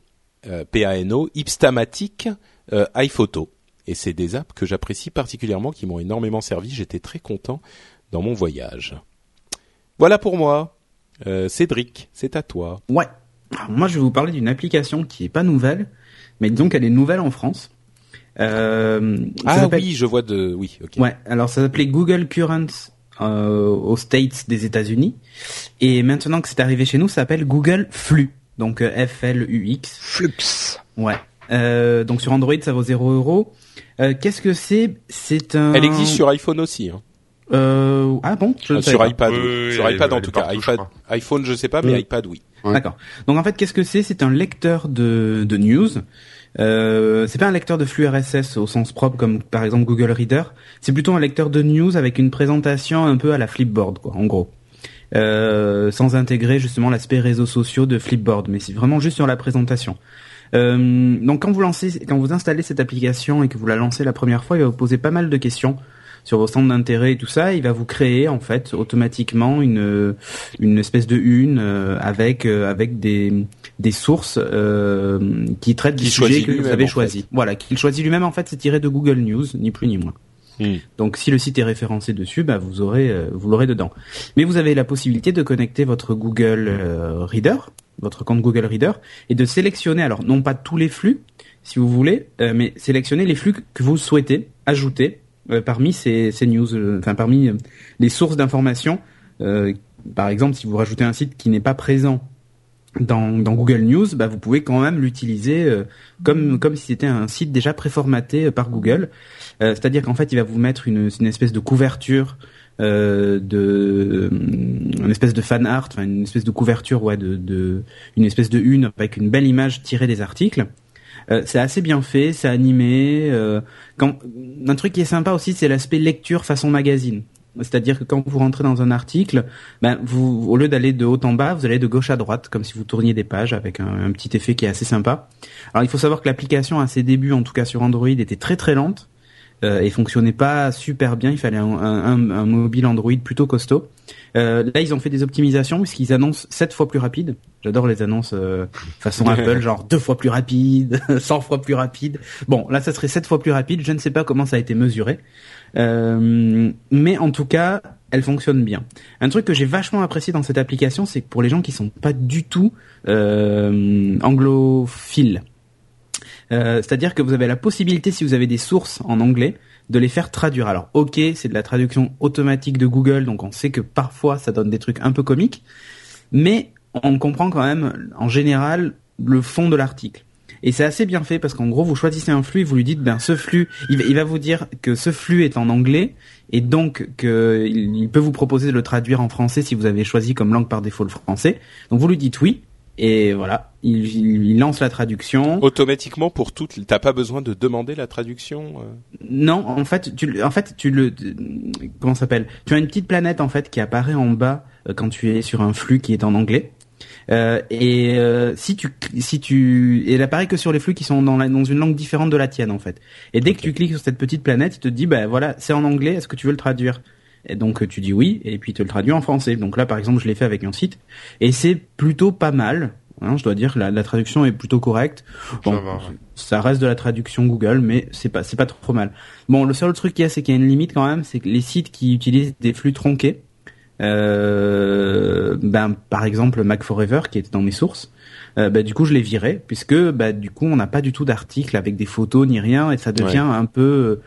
euh, PANO, Ipstamatic, euh, iPhoto. Et c'est des apps que j'apprécie particulièrement, qui m'ont énormément servi. J'étais très content dans mon voyage. Voilà pour moi. Euh, Cédric, c'est à toi. Ouais. moi, je vais vous parler d'une application qui est pas nouvelle, mais disons qu'elle est nouvelle en France. Euh, ah oui, je vois de. Oui. ok. Ouais. Alors ça s'appelait Google Currents euh, aux States des États-Unis, et maintenant que c'est arrivé chez nous, ça s'appelle Google Flux donc euh, F-L-U-X. Flux. Ouais. Euh, donc sur Android, ça vaut 0 euros. Euh, qu'est-ce que c'est? C'est un. Elle existe sur iPhone aussi. Hein. Euh, ah bon? Je Sur iPad, sur iPad en tout cas. iPad, iPhone, je sais pas, mais iPad, oui. D'accord. Donc en fait, qu'est-ce que c'est? C'est un lecteur de, de news. Euh, c'est pas un lecteur de flux RSS au sens propre comme par exemple Google Reader. C'est plutôt un lecteur de news avec une présentation un peu à la Flipboard, quoi, en gros. Euh, sans intégrer justement l'aspect réseaux sociaux de Flipboard, mais c'est vraiment juste sur la présentation. Euh, donc quand vous lancez, quand vous installez cette application et que vous la lancez la première fois, il va vous poser pas mal de questions sur vos centres d'intérêt et tout ça. Il va vous créer en fait automatiquement une une espèce de une euh, avec avec des des sources qui traitent du sujet que vous avez choisi. Voilà, qu'il choisit lui-même en fait, c'est tiré de Google News, ni plus ni moins. Hmm. Donc si le site est référencé dessus, bah, vous aurez euh, vous l'aurez dedans. Mais vous avez la possibilité de connecter votre Google euh, Reader, votre compte Google Reader, et de sélectionner alors non pas tous les flux, si vous voulez, euh, mais sélectionner les flux que vous souhaitez ajouter parmi ces, ces news, enfin parmi les sources d'informations. par exemple, si vous rajoutez un site qui n'est pas présent dans, dans, Google News, bah, vous pouvez quand même l'utiliser comme comme si c'était un site déjà préformaté par Google. Euh, c'est-à-dire qu'en fait, il va vous mettre une, espèce de couverture euh, de une espèce de fan art, une espèce de couverture, ouais, une espèce de une avec une belle image tirée des articles. Euh, c'est assez bien fait, c'est animé. Euh, quand un truc qui est sympa aussi, c'est l'aspect lecture façon magazine. C'est-à-dire que quand vous rentrez dans un article, ben au lieu d'aller de haut en bas, vous allez de gauche à droite, comme si vous tourniez des pages avec un, petit effet qui est assez sympa. Alors il faut savoir que l'application à ses débuts, en tout cas sur Android, était très très lente euh, et fonctionnait pas super bien. Il fallait un, un, mobile Android plutôt costaud. Euh, là, ils ont fait des optimisations puisqu'ils annoncent 7 fois plus rapide. J'adore les annonces euh, façon Apple, genre deux fois plus rapide, 100 fois plus rapide. Bon, là, ça serait 7 fois plus rapide. Je ne sais pas comment ça a été mesuré. Euh, mais en tout cas, elle fonctionne bien. Un truc que j'ai vachement apprécié dans cette application, c'est que pour les gens qui sont pas du tout euh, anglophiles, c'est-à-dire que vous avez la possibilité, si vous avez des sources en anglais, de les faire traduire. Alors, ok, c'est de la traduction automatique de Google, donc on sait que parfois ça donne des trucs un peu comiques, mais on comprend quand même, en général, le fond de l'article. Et c'est assez bien fait parce qu'en gros, vous choisissez un flux et vous lui dites, ben ce flux, il va, vous dire que ce flux est en anglais et donc qu'il il peut vous proposer de le traduire en français si vous avez choisi comme langue par défaut le français. Donc vous lui dites oui et voilà, il, il lance la traduction. Automatiquement pour toutes, t'as pas besoin de demander la traduction. Euh? Non, en fait, tu, en fait, tu le, comment s'appelle? Tu as une petite planète en fait qui apparaît en bas euh, quand tu es sur un flux qui est en anglais. Euh, et euh, si tu si tu et elle apparaît que sur les flux qui sont dans, dans une langue différente de la tienne en fait. Et dès que tu cliques sur cette petite planète, il te dit bah voilà c'est en anglais, est-ce que tu veux le traduire? Et donc tu dis oui et puis te le traduit en français. Donc là par exemple je l'ai fait avec un site et c'est plutôt pas mal. Hein, je dois dire la, la traduction est plutôt correcte. Bon, ça, reste de la traduction Google, mais c'est pas c'est pas trop mal. Bon, le seul truc qu'il y a, c'est qu'il y a une limite quand même, c'est que les sites qui utilisent des flux tronqués, euh, ben par exemple Mac Forever qui était dans mes sources, euh, ben, du coup je l'ai viré puisque ben, du coup on n'a pas du tout d'article avec des photos ni rien et ça devient un peu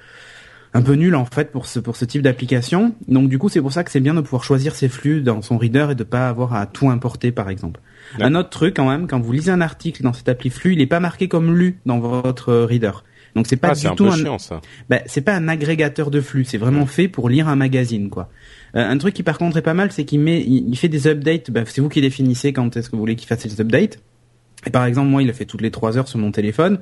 un peu nul en fait pour ce pour ce type d'application. Donc du coup c'est pour ça que c'est bien de pouvoir choisir ses flux dans son reader et de pas avoir à tout importer par exemple. Un autre truc quand même quand vous lisez un article dans cette appli flux, il est pas marqué comme lu dans votre reader. Donc c'est pas ah, du tout un, ben, c'est pas un agrégateur de flux, c'est vraiment fait pour lire un magazine quoi. Euh, un truc qui par contre est pas mal, c'est qu'il met, il, fait des updates. Bah, c'est vous qui définissez quand est-ce que vous voulez qu'il fasse les updates. Et par exemple, moi, il a fait toutes les trois heures sur mon téléphone.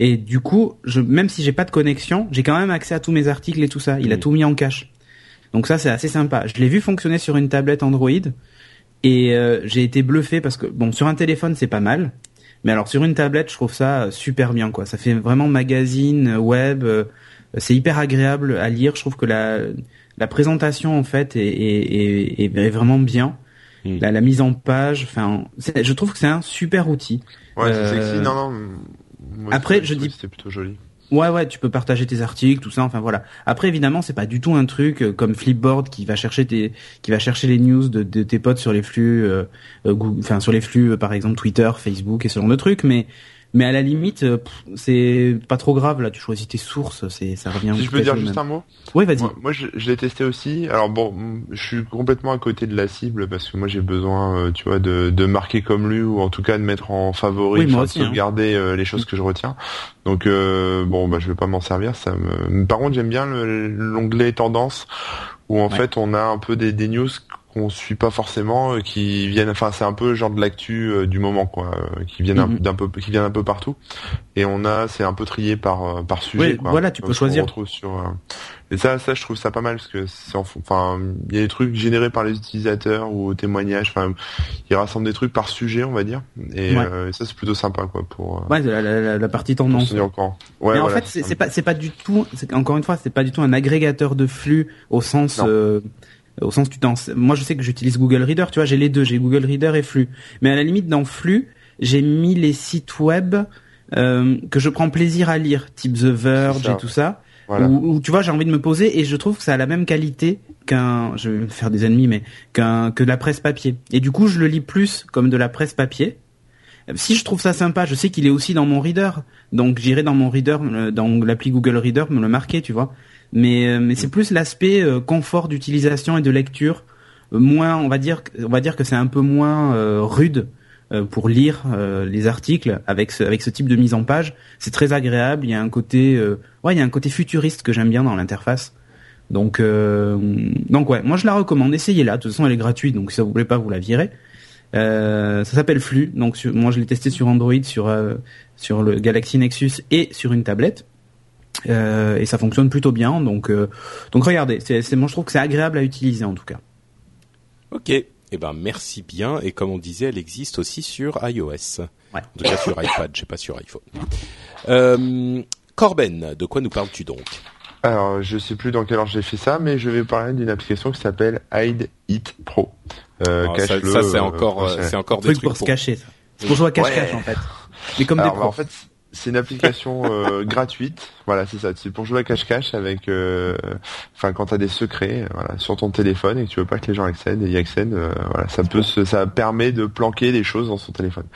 Et du coup, je, même si j'ai pas de connexion, j'ai quand même accès à tous mes articles et tout ça. Il a tout mis en cache. Donc ça, c'est assez sympa. Je l'ai vu fonctionner sur une tablette Android. Et euh, j'ai été bluffé parce que, bon, sur un téléphone, c'est pas mal. Mais alors sur une tablette, je trouve ça super bien, quoi. Ça fait vraiment magazine, web. Euh, c'est hyper agréable à lire. Je trouve que la la présentation en fait est, est, est, est vraiment bien. Hmm. La, la, mise en page, enfin, je trouve que c'est un super outil. Ouais, c'est sexy. Euh, non, après, je dis. C'est plutôt joli. Ouais, ouais, tu peux partager tes articles, tout ça. Enfin voilà. Après, évidemment, c'est pas du tout un truc euh, comme Flipboard qui va chercher tes, qui va chercher les news de, de tes potes sur les flux, euh, euh enfin sur les flux, par exemple Twitter, Facebook et ce genre de trucs. Mais mais à la limite, euh, c'est pas trop grave là. Tu choisis tes sources, c'est ça revient. Si je peux dire juste un mot? Oui, vas-y. Moi, je, l'ai testé aussi. Alors bon, je suis complètement à côté de la cible parce que moi j'ai besoin, euh, tu vois, de, de marquer comme lui ou en tout cas de mettre en favori, de hein. sauvegarder euh, les choses que je retiens. Donc bon, bah je vais pas m'en servir. Ça me. Par contre, j'aime bien l'onglet tendance où en fait on a un peu des, des news qu'on suit pas forcément, euh, qui viennent, enfin c'est un peu genre de l'actu euh, du moment quoi, euh, qui viennent mhm. d'un peu, qui viennent un peu partout. Et on a, c'est un peu trié par par sujet. Oui, voilà, tu peux choisir. sur, et ça, ça je trouve ça pas mal parce que c'est, enfin, il y a des trucs générés par les utilisateurs ou au témoignage. Enfin, ils rassemblent des trucs par sujet, on va dire. Et, ça c'est plutôt sympa quoi pour. ouais, la, la, la, partie tendance. Encore. Ouais, Mais en fait, c'est pas, c'est pas du tout. Encore une fois, c'est pas du tout un agrégateur de flux au sens au sens tu t'en moi je sais que j'utilise Google Reader tu vois j'ai les deux j'ai Google Reader et flux. Mais à la limite dans flux j'ai mis les sites web euh, que je prends plaisir à lire. Type The Verge et tout ça. Où, tu vois j'ai envie de me poser et je trouve que ça a la même qualité qu'un je vais me faire des ennemis mais qu'un que de la presse papier. Et du coup je le lis plus comme de la presse papier. Si je trouve ça sympa, je sais qu'il est aussi dans mon reader, donc j'irai dans mon reader, euh, dans l'appli Google Reader, me le marquer, tu vois mais euh, mais c'est plus l'aspect euh, confort d'utilisation et de lecture euh, moins on va dire on va dire que c'est un peu moins rude pour lire les articles avec ce, avec ce type de mise en page. C'est très agréable il y a un côté ouais il y a un côté futuriste que j'aime bien dans l'interface. Donc donc ouais moi je la recommande essayez-la. De toute façon elle est gratuite donc si ça vous plaît pas vous la virez. Ça s'appelle Flux donc moi je l'ai testé sur Android sur sur le Galaxy Nexus et sur une tablette Euh, et ça fonctionne plutôt bien. Donc, euh, donc regardez, c'est, moi je trouve que c'est agréable à utiliser en tout cas. Ok, eh ben merci bien. Et comme on disait, elle existe aussi sur iOS. Ouais. En tout cas sur iPad, je sais pas sur iPhone. Euh, Corben, de quoi nous parles-tu donc? Alors, je sais plus dans quel ordre j'ai fait ça, mais je vais parler d'une application qui s'appelle Hide It Pro. Euh, ah, ça, ça c'est encore, c'est encore des trucs pour, se cacher. C'est pour jouer à cache-cache en fait. Mais comme des pros. en fait, c'est une application euh, gratuite. Voilà, c'est ça. C'est pour jouer à cache-cache avec, euh, enfin, quand t'as des secrets, voilà, sur ton téléphone et que tu veux pas que les gens accèdent et y accèdent, euh, voilà, ça peut, ça permet de planquer des choses dans son téléphone.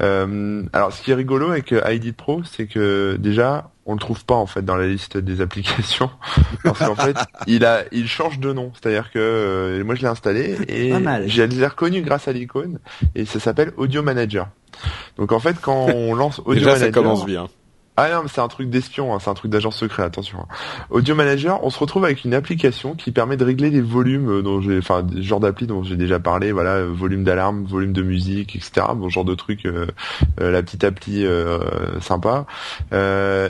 alors, ce qui est rigolo avec ID Pro, c'est que déjà, on le trouve pas en fait dans la liste des applications. Parce qu'en fait il a il change de nom. C'est à dire que moi je l'ai installé et j'ai reconnu grâce à l'icône et ça s'appelle Audio Manager. Donc en fait, quand on lance Audio Déjà, ça commence bien. Ah non, mais c'est un truc d'espion, hein, c'est un truc d'agent secret, attention. Hein. Audio Manager, on se retrouve avec une application qui permet de régler les volumes euh, dont j'ai, enfin, des genres d'appli dont j'ai déjà parlé, voilà, euh, volume d'alarme, volume de musique, etc. Bon, genre de truc, euh, la petite appli sympa.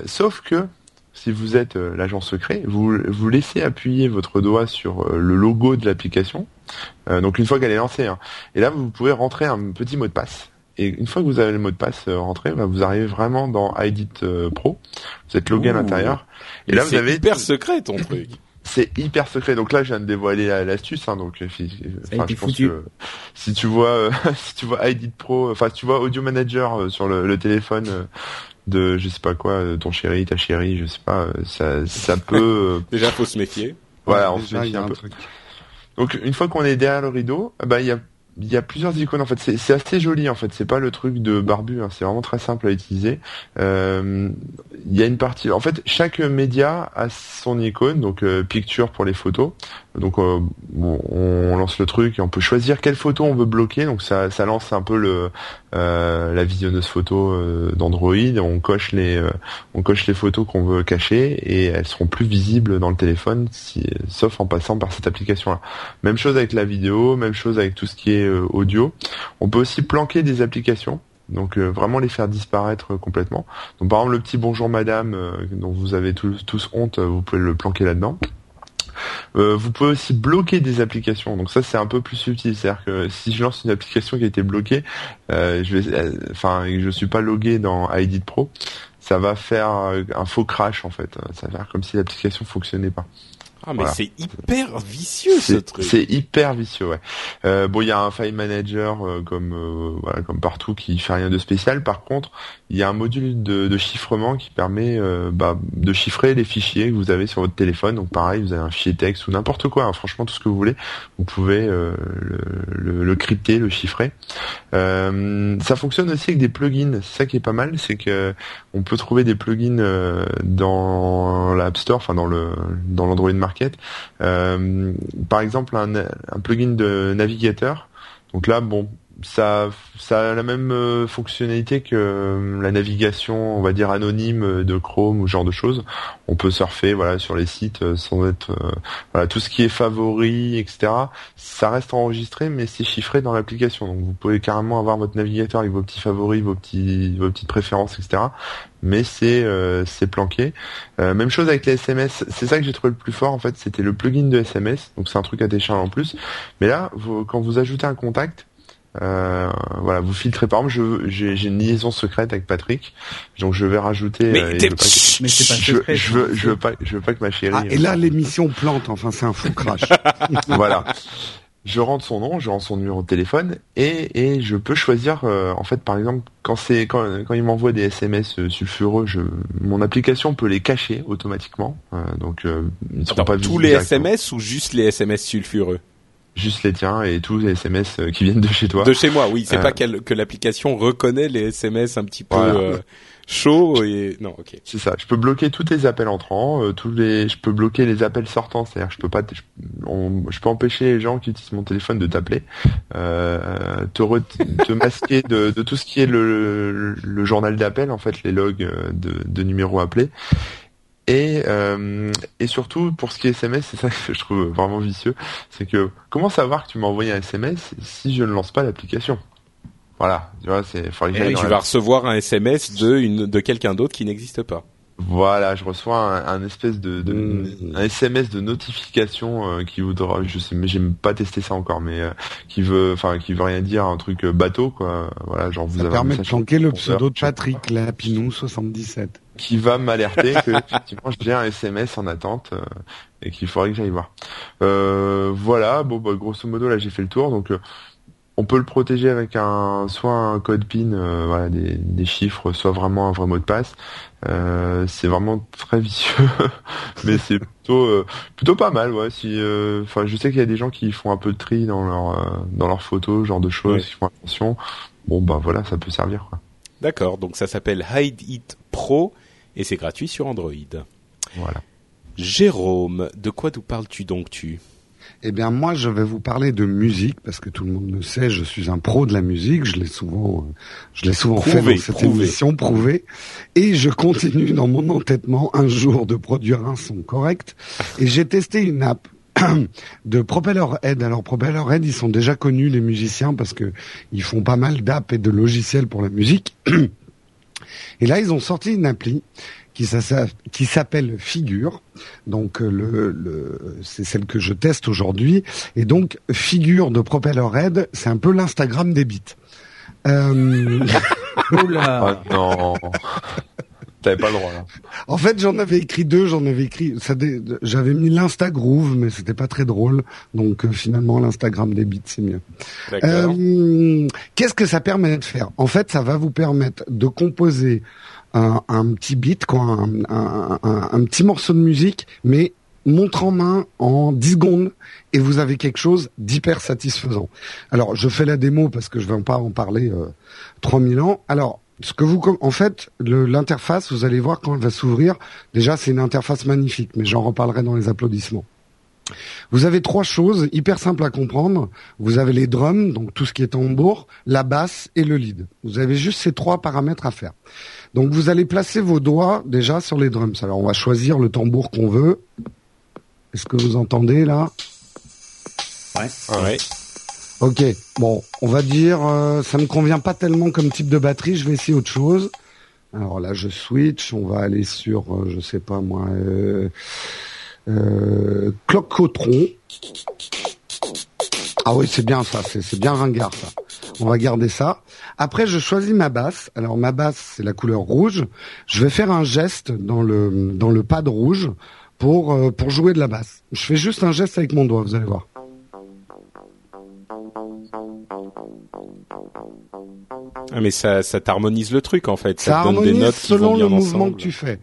sauf que si vous êtes l'agent secret, vous vous laissez appuyer votre doigt sur le logo de l'application. donc une fois qu'elle est lancée, hein. et là vous pouvez rentrer un petit mot de passe. Et une fois que vous avez le mot de passe euh, rentré, bah, vous arrivez vraiment dans Edit euh, Pro. Vous êtes logué à l'intérieur. Et, là, vous avez hyper secret ton truc. C'est hyper secret. Donc là, je viens de dévoiler l'astuce. Hein, donc, euh, enfin, je pense que si tu vois, si tu vois Edit Pro, enfin, si tu vois Audio Manager sur le, le téléphone de, je sais pas quoi, ton chéri, ta chérie, je sais pas, ça, ça peut. Déjà, faut se méfier. Voilà, on se méfie un, peu. Donc, une fois qu'on est derrière le rideau, bah, il y a il y a plusieurs icônes en fait. C'est assez joli en fait. C'est pas le truc de barbu. Hein. C'est vraiment très simple à utiliser. Euh, il y a une partie. En fait, chaque média a son icône. Donc euh, picture pour les photos. Donc euh, on lance le truc et on peut choisir quelle photo on veut bloquer. Donc ça, ça lance un peu le euh, la visionneuse photo euh, d'Android. On coche les on coche les photos qu'on veut cacher et elles seront plus visibles dans le téléphone, sauf en passant par cette application-là. Même chose avec la vidéo, même chose avec tout ce qui est audio. On peut aussi planquer des applications. Donc vraiment les faire disparaître complètement. Donc par exemple le petit bonjour madame dont vous avez tous honte, vous pouvez le planquer là-dedans. Euh, vous pouvez aussi bloquer des applications. Donc ça c'est un peu plus subtil, c'est-à-dire que si je lance une application qui a été bloquée, euh, je vais, euh, suis pas logué dans Edit Pro, ça va faire un faux crash en fait. Ça va faire comme si l'application fonctionnait pas. Ah mais c'est hyper vicieux ce truc. C'est hyper vicieux ouais. Euh, bon il y a un file manager euh, comme euh, voilà comme partout qui fait rien de spécial. Par contre il y a un module de, de chiffrement qui permet bah, de chiffrer les fichiers que vous avez sur votre téléphone. Donc pareil vous avez un fichier texte ou n'importe quoi. Hein, franchement tout ce que vous voulez vous pouvez le, le, le, crypter, le chiffrer. ça fonctionne aussi avec des plugins. C'est ça qui est pas mal, c'est que on peut trouver des plugins dans l'App Store, enfin dans le dans l'Android Market euh, par exemple, un, un plugin de navigateur. Donc là, bon, ça, ça a la même euh, fonctionnalité que euh, la navigation, on va dire anonyme de Chrome ou genre de choses. On peut surfer, voilà, sur les sites sans être, voilà, tout ce qui est favori, etc. Ça reste enregistré, mais c'est chiffré dans l'application. Donc vous pouvez carrément avoir votre navigateur avec vos petits favoris, vos petits, vos petites préférences, etc mais c'est euh, c'est planqué. Euh, même chose avec les SMS, c'est ça que j'ai trouvé le plus fort en fait, c'était le plugin de SMS, donc c'est un truc à télécharger en plus. Mais là, quand vous ajoutez un contact, euh, voilà, vous filtrez par exemple, j'ai une liaison secrète avec Patrick, donc je vais rajouter. Mais, euh, c'est pas secret. Je, veux, je veux pas, je veux pas que ma chérie. Ah, et là, l'émission plante. Enfin, c'est un fou crash. voilà je rentre son nom, je rentre son numéro de téléphone et, et je peux choisir euh, en fait par exemple quand c'est quand, quand il m'envoie des SMS euh, sulfureux, je, mon application peut les cacher automatiquement. Euh, donc ils seront pas tous les SMS ou juste les SMS sulfureux? Juste les tiens et tous les SMS qui viennent de chez toi. De chez moi, oui. C'est pas que l'application reconnaît les SMS un petit peu chaud et non ok. C'est ça. Je peux bloquer tous les appels entrants euh, tous les je peux bloquer les appels sortants. C'est-à-dire je peux pas je, je, peux empêcher les gens qui utilisent mon téléphone de t'appeler euh, te, te masquer de, de, tout ce qui est le, le journal d'appel en fait les logs euh, de, de numéros appelés et, euh, et surtout, pour ce qui est SMS, c'est ça que je trouve vraiment vicieux, c'est que comment savoir que tu m'as envoyé un SMS si je ne lance pas l'application? Voilà, tu vois, c'est. Eh tu vas recevoir un SMS de une de quelqu'un d'autre qui n'existe pas. Voilà, je reçois un, espèce de, mmh. un SMS de notification qui voudra, je sais, mais j'ai pas testé ça encore, mais qui veut, enfin, qui veut rien dire, un truc bateau, quoi. Voilà, genre vous ça permet de planquer le pseudo de Patrick, Lapinou 77 qui va m'alerter que effectivement j'ai un SMS en attente euh, et qu'il faudrait que j'aille voir. Euh, voilà, bon bah, grosso modo là j'ai fait le tour donc euh, on peut le protéger avec un soit un code PIN, voilà des, des, chiffres, soit vraiment un vrai mot de passe. c'est vraiment très vicieux, mais c'est plutôt plutôt pas mal. Ouais, si, enfin, je sais qu'il y a des gens qui font un peu de tri dans leur dans leurs photos, genre de choses, qui font attention. Bon bah voilà, ça peut servir quoi. D'accord, donc ça s'appelle Hide It Pro et c'est gratuit sur Android. Voilà. Jérôme, de quoi nous parles-tu donc tu? Eh bien, moi, je vais vous parler de musique parce que tout le monde le sait. Je suis un pro de la musique. Je l'ai souvent, je l'ai souvent fait dans cette émission, prouvé. Et je continue dans mon entêtement un jour de produire un son correct. Et j'ai testé une app de Propellerhead. Alors Propellerhead, ils sont déjà connus les musiciens parce que ils font pas mal d'apps et de logiciels pour la musique. Et là, ils ont sorti une appli qui, s'appelle Figure. Donc euh, le, c'est celle que je teste aujourd'hui. Et donc Figure de Propellerhead, c'est un peu l'Instagram des beats. Euh... Oula. Oh non. T'avais pas le droit là. En fait, j'en avais écrit deux, j'en avais écrit. J'avais mis l'Instagroove, mais c'était pas très drôle. Donc euh, finalement, l'Instagram des beats, c'est mieux. Euh, Qu'est-ce que ça permet de faire? En fait, ça va vous permettre de composer un, un petit beat, quoi, un, un, un, petit morceau de musique, mais montre en main en 10 secondes et vous avez quelque chose d'hyper satisfaisant. Alors, je fais la démo parce que je vais pas en parler euh, 3000 ans. Alors, ce que vous, en fait, l'interface, vous allez voir quand elle va s'ouvrir. Déjà, c'est une interface magnifique, mais j'en reparlerai dans les applaudissements. Vous avez trois choses hyper simples à comprendre. Vous avez les drums, donc tout ce qui est tambour, la basse et le lead. Vous avez juste ces trois paramètres à faire. Donc vous allez placer vos doigts déjà sur les drums. Alors on va choisir le tambour qu'on veut. Est-ce que vous entendez là? Ouais. Ouais. Ok, bon, on va dire, euh, ça me convient pas tellement comme type de batterie, je vais essayer autre chose. Alors là, je switch, on va aller sur, euh, je sais pas moi, euh, euh, Clocotron. Ah oui, c'est bien ça, c'est bien ringard ça. On va garder ça. Après, je choisis ma basse. Alors ma basse, c'est la couleur rouge. Je vais faire un geste dans le dans le pad rouge pour euh, pour jouer de la basse. Je fais juste un geste avec mon doigt, vous allez voir. Mais ça, ça t'harmonise le truc en fait. Ça, ça donne des notes selon le mouvement que tu fais.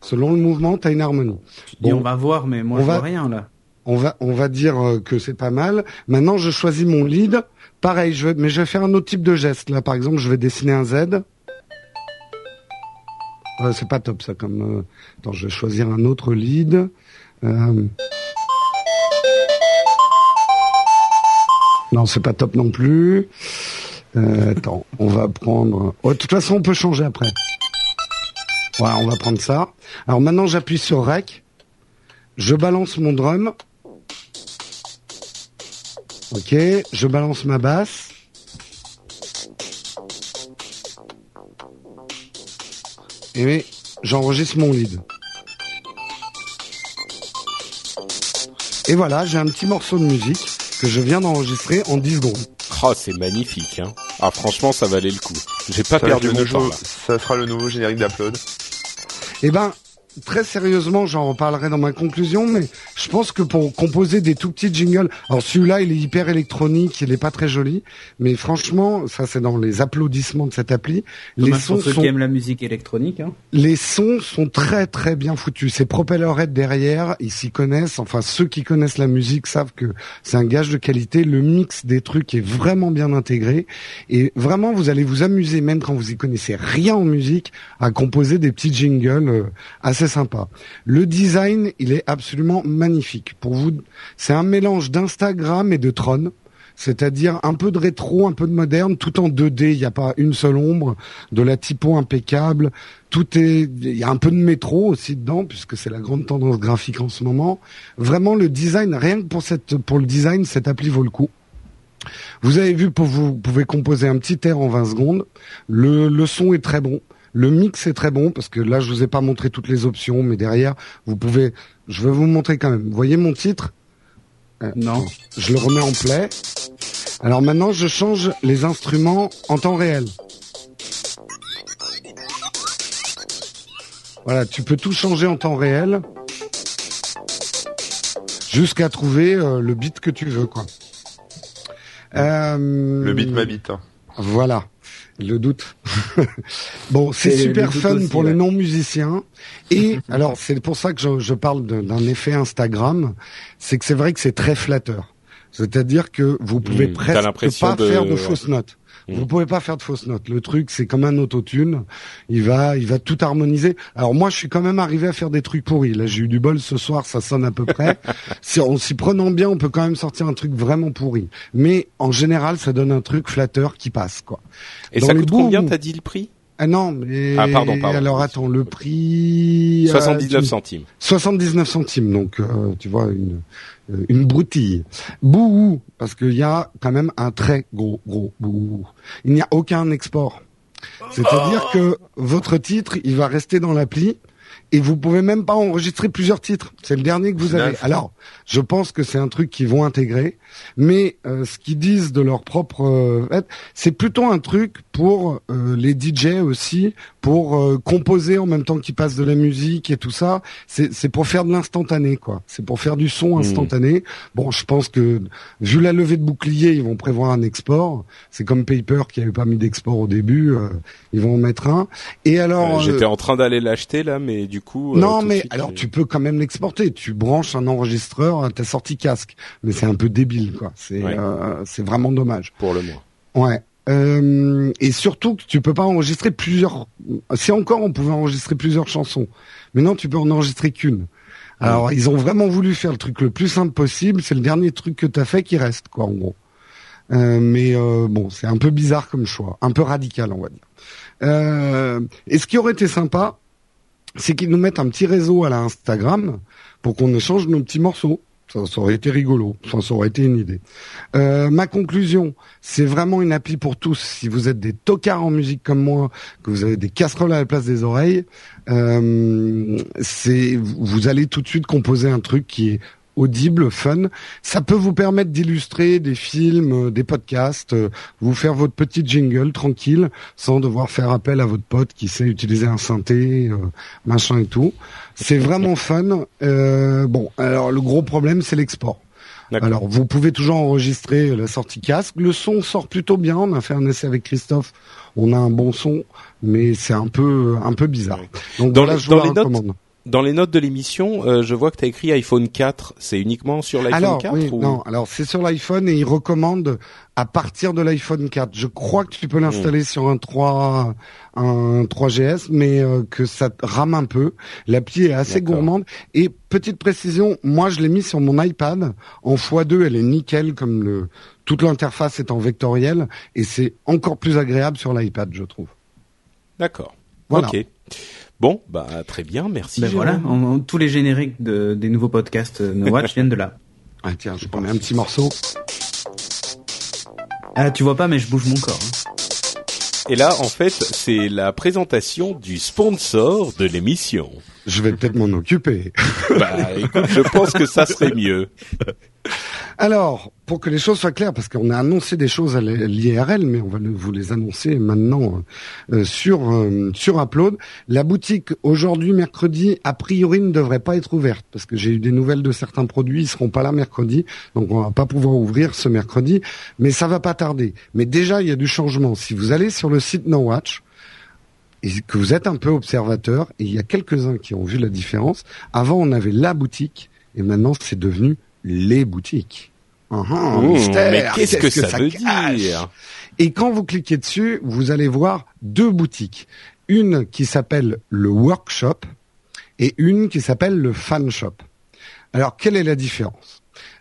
Selon le mouvement, tu as une harmonie. Bon, on va voir, mais moi je vois rien là. On va, on va dire euh, que c'est pas mal. Maintenant, je choisis mon lead. Pareil, je vais, mais je vais faire un autre type de geste. Là, par exemple, je vais dessiner un Z. c'est pas top ça comme. Euh, attends, je vais choisir un autre lead. Euh... Non, c'est pas top non plus. Euh, attends, on va prendre. Oh, de toute façon, on peut changer après. Voilà, on va prendre ça. Alors maintenant, j'appuie sur Rec. Je balance mon drum. Ok, je balance ma basse. Et j'enregistre mon lead. Et voilà, j'ai un petit morceau de musique que je viens d'enregistrer en 10 secondes. Oh, c'est magnifique, hein. Ah, franchement, ça valait le coup. J'ai pas perdu mon temps, là. Ça sera le nouveau générique d'Upload. Eh ben, très sérieusement, j'en reparlerai dans ma conclusion, mais je pense que pour composer des tout petits jingles, alors celui-là, il est hyper électronique, il est pas très joli, mais franchement, ça c'est dans les applaudissements de cette appli. les sons pour ceux qui aiment la musique électronique. Hein. Les sons sont très très bien foutus. C'est Propellerhead derrière, ils s'y connaissent. Enfin, ceux qui connaissent la musique savent que c'est un gage de qualité. Le mix des trucs est vraiment bien intégré et vraiment, vous allez vous amuser, même quand vous y connaissez rien en musique, à composer des petits jingles euh, assez sympa. Le design, il est absolument magnifique. Pour vous, c'est un mélange d'Instagram et de Tron. C'est-à-dire un peu de rétro, un peu de moderne, tout en 2D. Il n'y a pas une seule ombre, de la typo impeccable. Tout est, il y a un peu de métro aussi dedans, puisque c'est la grande tendance graphique en ce moment. Vraiment, le design, rien que pour cette, pour le design, cette appli vaut le coup. Vous avez vu, vous pouvez composer un petit air en 20 secondes. Le son est très bon. Le mix est très bon parce que là, je vous ai pas montré toutes les options, mais derrière, vous pouvez. Je vais vous montrer quand même. Vous voyez mon titre? Euh, Non. Je le remets en play. Alors maintenant, je change les instruments en temps réel. Voilà, tu peux tout changer en temps réel jusqu'à trouver euh, le beat que tu veux, quoi. Euh, le beat m'habite. Hein. Voilà, le doute. bon, c'est super fun pour les non-musiciens. Et alors, c'est pour ça que je, je parle d'un effet Instagram. C'est que c'est vrai que c'est très flatteur. C'est-à-dire que vous pouvez mmh, presque pas faire de fausses notes. Mm. Vous pouvez pas faire de fausses notes. Le truc, c'est comme un autotune. Il va, il va tout harmoniser. Alors moi, je suis quand même arrivé à faire des trucs pourris. Là, j'ai eu du bol ce soir, ça sonne à peu près. si on s'y prenant bien, on peut quand même sortir un truc vraiment pourri. Mais en général, ça donne un truc flatteur qui passe, quoi. Et ça coûte combien T'as dit le prix? Ah non, mais ah, pardon, pardon. alors attends, le prix 79 euh, centimes. 79 centimes, donc euh, tu vois une euh, une broutille. Bouhou, parce qu'il y a quand même un très gros gros bouhou. Il n'y a aucun export. C'est-à-dire que votre titre, il va rester dans l'appli et vous pouvez même pas enregistrer plusieurs titres. C'est le dernier que vous avez. Alors, je pense que c'est un truc qu'ils vont intégrer, mais euh, ce qu'ils disent de leur propre, euh, c'est plutôt un truc pour euh, les DJ aussi, pour composer en même temps qu'ils passent de la musique et tout ça. C'est pour faire de l'instantané, quoi. C'est pour faire du son hmm. instantané. Bon, je pense que vu la levée de bouclier, ils vont prévoir un export. C'est comme Paper qui avait pas mis d'export au début, ils vont en mettre un. Et alors, j'étais en train d'aller l'acheter là, mais du coup. non, mais alors tu peux quand même l'exporter. Tu branches un enregistreur à ta sortie casque, mais c'est un peu débile, quoi. C'est euh, c'est vraiment dommage. Pour le moins. Ouais. Euh, et surtout que tu peux pas enregistrer plusieurs. Si encore on pouvait enregistrer plusieurs chansons, mais non, tu peux en enregistrer qu'une. Alors ils ont vraiment voulu faire le truc le plus simple possible. C'est le dernier truc que tu as fait qui reste, quoi, en gros. Euh, mais euh, bon, c'est un peu bizarre comme choix, un peu radical, on va dire. Euh, et ce qui aurait été sympa, c'est qu'ils nous mettent un petit réseau à la Instagram pour qu'on échange nos petits morceaux. Ça, aurait été rigolo, ça, aurait été une idée. Euh, ma conclusion, c'est vraiment une appli pour tous. Si vous êtes des tocards en musique comme moi, que vous avez des casseroles à la place des oreilles, euh, c'est vous allez tout de suite composer un truc qui est audible, fun. Ça peut vous permettre d'illustrer des films, euh, des podcasts, euh, vous faire votre petit jingle tranquille, sans devoir faire appel à votre pote qui sait utiliser un synthé, euh, machin et tout. C'est vraiment fun. bon, alors le gros problème, c'est l'export. Alors, vous pouvez toujours enregistrer la sortie casque. Le son sort plutôt bien. On a fait un essai avec Christophe. On a un bon son, mais c'est un peu un peu bizarre. Donc dans, là, je vous recommande dans les notes de l'émission, euh, je vois que tu as écrit iPhone 4. C'est uniquement sur l'iPhone 4 oui, Non, alors c'est sur l'iPhone et il recommande à partir de l'iPhone 4. Je crois que tu peux l'installer hmm. sur un 3 un 3GS, mais euh, que ça rame un peu. L'appli est assez gourmande. Et petite précision, moi je l'ai mis sur mon iPad en x2. Elle est nickel, comme le toute l'interface est en vectoriel et c'est encore plus agréable sur l'iPad, je trouve. D'accord. Voilà. Ok. Bon, bah très bien, merci. Ben voilà, tous les génériques de, des nouveaux podcasts No Watch viennent de là. Ah tiens, je prends un petit morceau. Ah, tu vois pas, mais je bouge mon corps. Hein. Et là, en fait, c'est la présentation du sponsor de l'émission. Je vais peut-être m'en occuper. bah, écoute, je pense que ça serait mieux. Alors, pour que les choses soient claires, parce qu'on a annoncé des choses à l'IRL, mais on va vous les annoncer maintenant euh, sur euh, sur Upload. La boutique aujourd'hui mercredi, a priori, ne devrait pas être ouverte parce que j'ai eu des nouvelles de certains produits, ils seront pas là mercredi, donc on va pas pouvoir ouvrir ce mercredi, mais ça va pas tarder. Mais déjà, il y a du changement. Si vous allez sur le site No Watch, et que vous êtes un peu observateur, et il y a quelques-uns qui ont vu la différence. Avant, on avait la boutique, et maintenant, c'est devenu les boutiques. Uh mais qu'est-ce que, ça, veut dire Et quand vous cliquez dessus, vous allez voir deux boutiques. Une qui s'appelle le Workshop et une qui s'appelle le Fan Shop. Alors, quelle est la différence?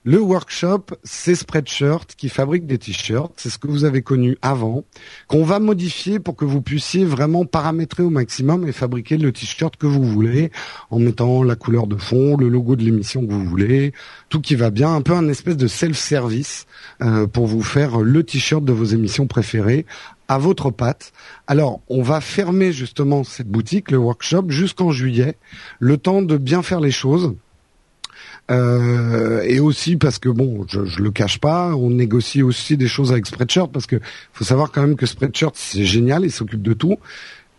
Le workshop, c'est Spreadshirt qui fabrique des t-shirts. C'est ce que vous avez connu avant, qu'on va modifier pour que vous puissiez vraiment paramétrer au maximum et fabriquer le t-shirt que vous voulez en mettant la couleur de fond, le logo de l'émission que vous voulez, tout qui va bien, un peu un espèce de self-service euh, pour vous faire le t-shirt de vos émissions préférées à votre patte. Alors, on va fermer justement cette boutique, le workshop, jusqu'en juillet, le temps de bien faire les choses. Euh, et aussi parce que bon, je, je le cache pas, on négocie aussi des choses avec Spreadshirt parce que faut savoir quand même que Spreadshirt c'est génial, il s'occupe de tout,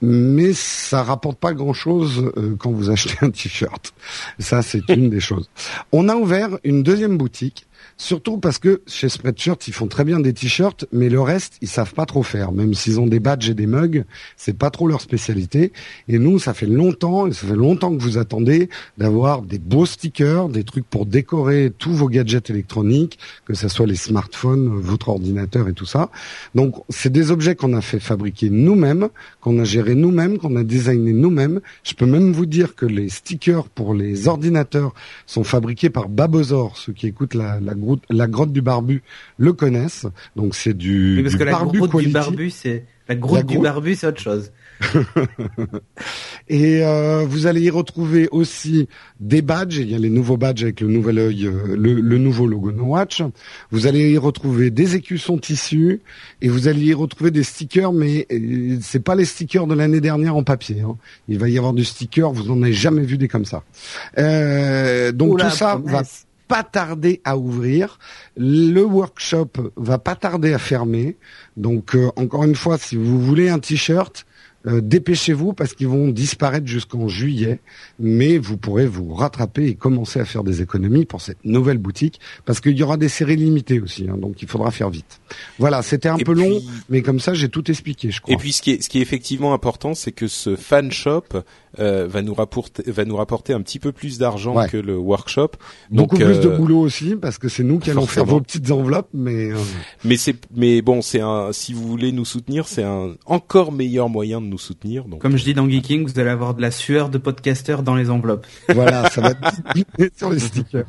mais ça rapporte pas grand chose euh, quand vous achetez un t-shirt. Ça c'est une des choses. On a ouvert une deuxième boutique Surtout parce que chez Spreadshirt, ils font très bien des t-shirts, mais le reste, ils savent pas trop faire. Même s'ils ont des badges et des mugs, c'est pas trop leur spécialité. Et nous, ça fait longtemps, ça fait longtemps que vous attendez d'avoir des beaux stickers, des trucs pour décorer tous vos gadgets électroniques, que ce soit les smartphones, votre ordinateur et tout ça. Donc, c'est des objets qu'on a fait fabriquer nous-mêmes, qu'on a géré nous-mêmes, qu'on a designé nous-mêmes. Je peux même vous dire que les stickers pour les ordinateurs sont fabriqués par Babozor, ceux qui écoutent la, la la grotte du barbu le connaissent. Donc c'est du, parce que la grotte du barbu, c'est la grotte du barbu, c'est autre chose. et euh, vous allez y retrouver aussi des badges. Il y a les nouveaux badges avec le nouvel œil, euh, le, nouveau logo No Watch. Vous allez y retrouver des écussons tissus et vous allez y retrouver des stickers, mais euh, c'est pas les stickers de l'année dernière en papier. Hein. Il va y avoir du sticker, vous en avez jamais vu des comme ça. donc tout ça va pas tarder à ouvrir. Le workshop va pas tarder à fermer. Donc euh, encore une fois, si vous voulez un t-shirt, euh, dépêchez-vous parce qu'ils vont disparaître jusqu'en juillet, mais vous pourrez vous rattraper et commencer à faire des économies pour cette nouvelle boutique parce qu'il y aura des séries limitées aussi, hein, donc il faudra faire vite. Voilà, c'était un peu long, mais comme ça j'ai tout expliqué, je crois. Et puis ce qui est, ce qui est effectivement important, c'est que ce fan shop euh, va nous rapporter, va nous rapporter un petit peu plus d'argent que le workshop. Beaucoup plus de euh, boulot aussi parce que c'est nous qui allons faire vos petites enveloppes, mais. Mais c'est, mais bon, c'est un. Si vous voulez nous soutenir, c'est un encore meilleur moyen de nous soutenir. Donc, Comme je dis dans Geeking, vous allez avoir de la sueur de podcaster dans les enveloppes. Voilà, ça va être sur les stickers.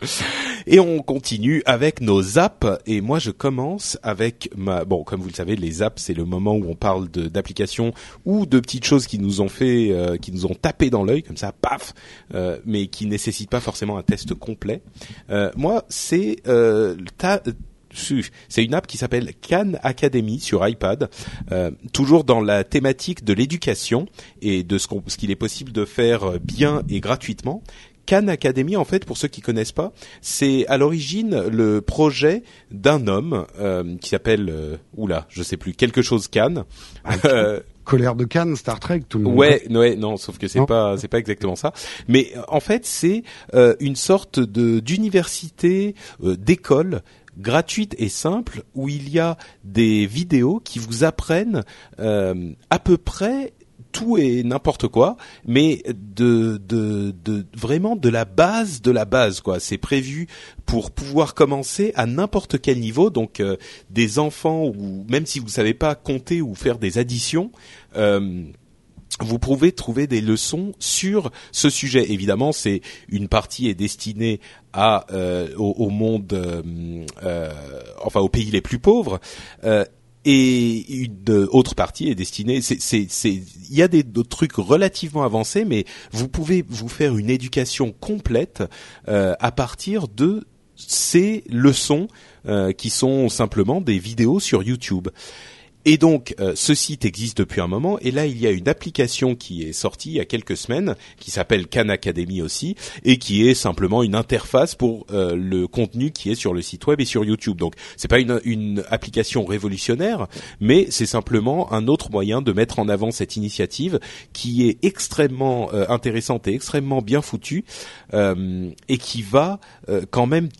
Et on continue avec nos apps. Et moi, je commence avec ma. Bon, comme vous le savez, les apps, c'est le moment où on parle d'applications ou de petites choses qui nous ont fait, euh, qui nous ont tapé dans l'œil, comme ça, paf, euh, mais qui nécessitent pas forcément un test complet. Euh, moi, c'est ta c'est une app qui s'appelle Khan Academy sur iPad, euh, toujours dans la thématique de l'éducation et de ce qu'il est possible de faire bien et gratuitement. Khan Academy, en fait, pour ceux qui connaissent pas, c'est à l'origine le projet d'un homme euh, qui s'appelle, euh, oula, je sais plus, quelque chose Khan. Ah, euh, colère de Cannes, Star Trek, tout le monde. Ouais, ouais, non, sauf que c'est pas, c'est pas exactement ça. Mais en fait, c'est euh, une sorte de d'université, d'école gratuite et simple où il y a des vidéos qui vous apprennent euh, à peu près tout et n'importe quoi, mais de, de, de vraiment de la base de la base quoi. C'est prévu pour pouvoir commencer à n'importe quel niveau, donc euh, des enfants ou même si vous savez pas compter ou faire des additions. Euh, vous pouvez trouver des leçons sur ce sujet. Évidemment, c'est une partie est destinée à euh, au, monde, enfin aux pays les plus pauvres. Et une autre partie est destinée. C'est, c'est, il y a des, trucs relativement avancés, mais vous pouvez vous faire une éducation complète à partir de ces leçons qui sont simplement des vidéos sur YouTube. Et donc, euh, ce site existe depuis un moment. Et là, il y a une application qui est sortie il y a quelques semaines, qui s'appelle Khan Academy aussi, et qui est simplement une interface pour euh, le contenu qui est sur le site web et sur YouTube. Donc, c'est pas une, une, application révolutionnaire, mais c'est simplement un autre moyen de mettre en avant cette initiative qui est extrêmement euh, intéressante et extrêmement bien foutue, et qui va quand même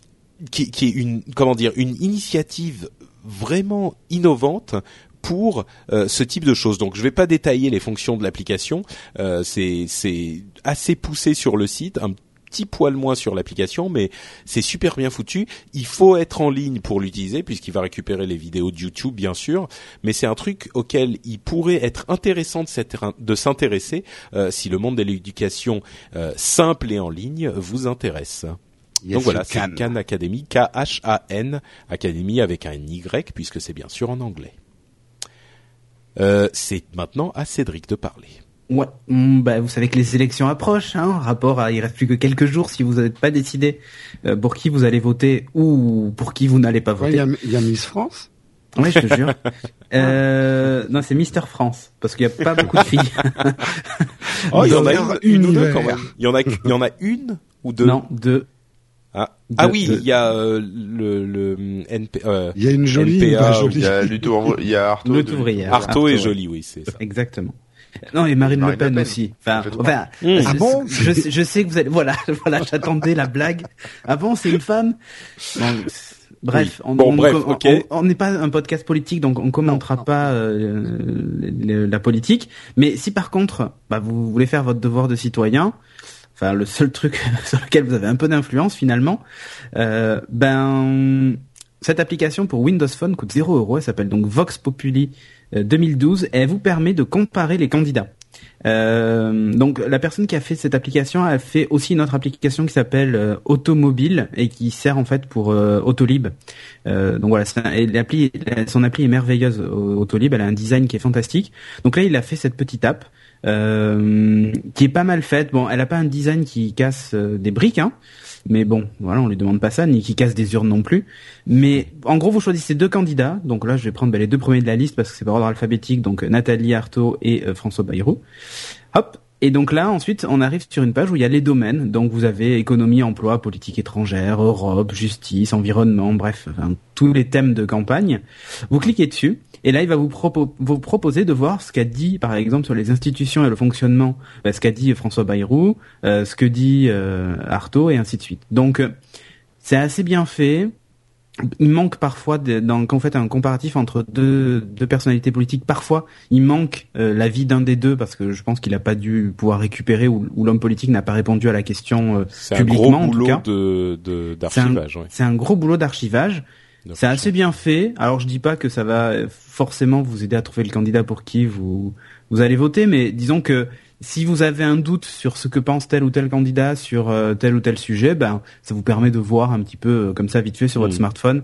qui, qui, est une comment dire une initiative vraiment innovante pour euh, ce type de choses. Donc je ne vais pas détailler les fonctions de l'application, euh, c'est assez poussé sur le site, un petit poil moins sur l'application, mais c'est super bien foutu. Il faut être en ligne pour l'utiliser puisqu'il va récupérer les vidéos de YouTube bien sûr, mais c'est un truc auquel il pourrait être intéressant de s'intéresser euh, si le monde de l'éducation euh, simple et en ligne vous intéresse. Donc voilà, c'est Khan Academy, K-H-A-N Academy avec un Y puisque c'est bien sûr en anglais. Euh, c'est maintenant à Cédric de parler. Ouais, mm, bah, vous savez que les élections approchent, hein, rapport à il reste plus que quelques jours si vous n'êtes pas décidé euh, pour qui vous allez voter ou pour qui vous n'allez pas voter. Il y, a Miss France Oui, je te jure. euh, non, c'est Mister France parce qu'il n'y a pas beaucoup de filles. oh, il y en a une, ou deux quand même. Il y en a, il y en a une ou deux? Non, deux. Ah, ah oui, il y a euh, le, le NP, euh, il y a une jolie, NPA, jolie. il y a Luto, il y a Arto. Arto est joli, oui, c'est ça. Exactement. Non, et Marine, Le Pen, aussi. Enfin, enfin ah bon je, je, sais que vous allez. Voilà, voilà, j'attendais la blague. Ah bon, c'est une femme. bref, on, bon, bref, on n'est pas un podcast politique, donc on commentera pas euh, la politique. Mais si par contre, bah, vous voulez faire votre devoir de citoyen, enfin le seul truc sur lequel vous avez un peu d'influence finalement, euh, ben cette application pour Windows Phone coûte 0 euros. Elle s'appelle donc Vox Populi 2012 euh, et elle vous permet de comparer les candidats. Euh, donc la personne qui a fait cette application a fait aussi une autre application qui s'appelle euh, Automobile et qui sert en fait pour euh, Autolib. donc voilà, son appli est merveilleuse Autolib, elle a un design qui est fantastique. Donc là il a fait cette petite app qui est pas mal faite. Bon, elle a pas un design qui casse des briques, hein, mais bon, voilà, on lui demande pas ça, ni qui casse des urnes non plus. Mais en gros, vous choisissez deux candidats. Donc là, je vais prendre bah, les deux premiers de la liste parce que c'est par ordre alphabétique. Donc Nathalie Artaud et euh, François Bayrou. Hop. Et donc là, ensuite, on arrive sur une page où il y a les domaines. Donc vous avez économie, emploi, politique étrangère, Europe, justice, environnement, bref, tous les thèmes de campagne. Vous cliquez dessus et là, il va vous, vous proposer de voir ce qu'a dit, par exemple, sur les institutions et le fonctionnement, bah, ce qu'a dit François Bayrou, euh, ce que dit euh, Artaud, et ainsi de suite. Donc, euh, c'est assez bien fait. Il manque parfois, dans, quand vous faites un comparatif entre deux, deux personnalités politiques, parfois il manque euh, l'avis d'un des deux parce que je pense qu'il n'a pas dû pouvoir récupérer ou, l'homme politique n'a pas répondu à la question publiquement. C'est un gros boulot de d'archivage. C'est un, gros boulot d'archivage. C'est assez bien fait. Alors je dis pas que ça va forcément vous aider à trouver le candidat pour qui vous vous allez voter, mais disons que si vous avez un doute sur ce que pense tel ou tel candidat sur euh, tel ou tel sujet, ben ça vous permet de voir un petit peu euh, comme ça vite fait sur votre mm. smartphone.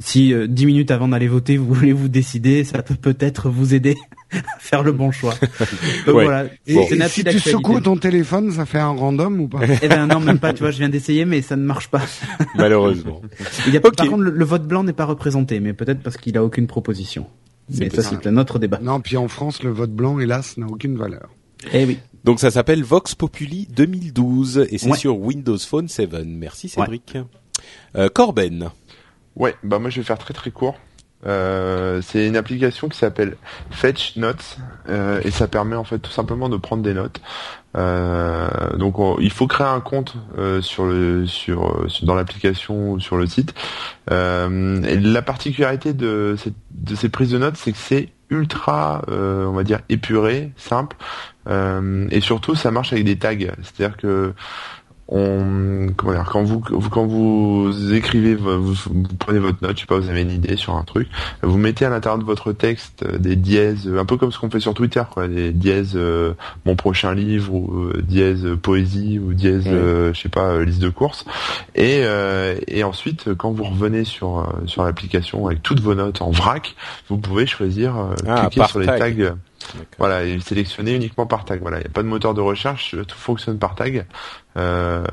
Si euh, dix minutes avant d'aller voter, vous voulez vous décider, ça peut peut-être vous aider à faire le bon choix. Donc voilà. Et, si tu secoues ton téléphone, ça fait un random ou pas Eh ben non, même pas. Tu vois, je viens d'essayer, mais ça ne marche pas. Malheureusement. Il y a, Par contre, le, vote blanc n'est pas représenté, mais peut-être parce qu'il a aucune proposition. Mais ça, c'est un autre débat. Non, puis en France, le vote blanc, hélas, n'a aucune valeur. Eh oui. Donc ça s'appelle Vox Populi 2012 et c'est sur Windows Phone 7. Merci Cédric. Euh, Corben. Ouais, bah moi je vais faire très très court. Euh, c'est une application qui s'appelle Fetch Notes euh, et ça permet en fait tout simplement de prendre des notes. Euh, donc il faut créer un compte euh, sur le sur, dans l'application ou sur le site. et la particularité de, cette, de ces prises de notes, c'est que c'est ultra, on va dire épuré, simple, et surtout ça marche avec des tags. C'est-à-dire que on comment dire quand vous, quand vous écrivez vous, prenez votre note je sais pas vous avez une idée sur un truc vous mettez à l'intérieur de votre texte euh, des dièses un peu comme ce qu'on fait sur Twitter quoi des dièses euh, mon prochain livre ou euh, dièse poésie ou dièse je sais pas liste de courses. Et et ensuite quand vous revenez sur sur l'application avec toutes vos notes en vrac vous pouvez choisir ah, cliquer sur les tags voilà, il est sélectionné uniquement par tag. Voilà, il n'y a pas de moteur de recherche, tout fonctionne par tag. Euh,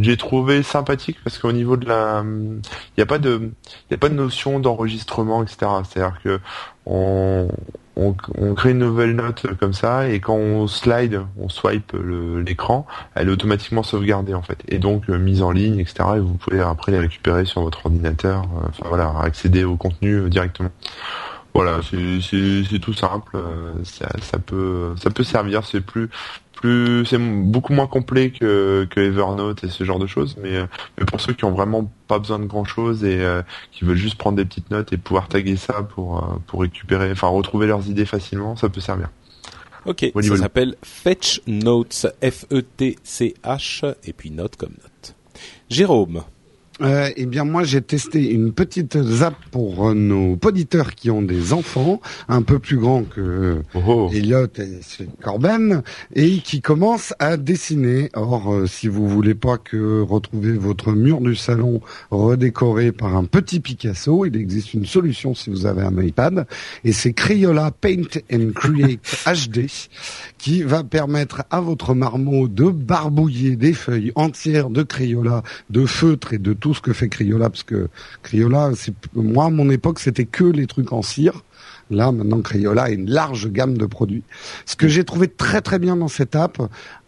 j'ai trouvé sympathique parce qu'au niveau de la, il n'y a pas de, il a pas de notion d'enregistrement, etc. C'est-à-dire que on, on, crée une nouvelle note comme ça et quand on slide, on swipe l'écran, elle est automatiquement sauvegardée en fait et donc euh, mise en ligne, etc. Et vous pouvez après les récupérer sur votre ordinateur. Euh, voilà, accéder au contenu directement. Voilà, c'est tout simple. Euh, ça, ça, peut ça peut servir. C'est plus plus c'est beaucoup moins complet que, que Evernote et ce genre de choses. Mais, euh, mais pour ceux qui ont vraiment pas besoin de grand chose et euh, qui veulent juste prendre des petites notes et pouvoir taguer ça pour pour récupérer, enfin retrouver leurs idées facilement, ça peut servir. Ok, ça s'appelle Fetch Notes, F-E-T-C-H, et puis note comme note. Jérôme. Euh, eh bien moi j'ai testé une petite zap pour nos auditeurs qui ont des enfants un peu plus grands que oh. Elliot et Corben et qui commencent à dessiner. Or euh, si vous voulez pas que retrouver votre mur du salon redécoré par un petit Picasso, il existe une solution si vous avez un iPad et c'est Crayola Paint and Create HD qui va permettre à votre marmot de barbouiller des feuilles entières de Crayola, de feutre et de tout ce que fait Criolla, parce que Criolla, moi à mon époque c'était que les trucs en cire. Là, maintenant, Crayola a une large gamme de produits. Ce que j'ai trouvé très très bien dans cette app,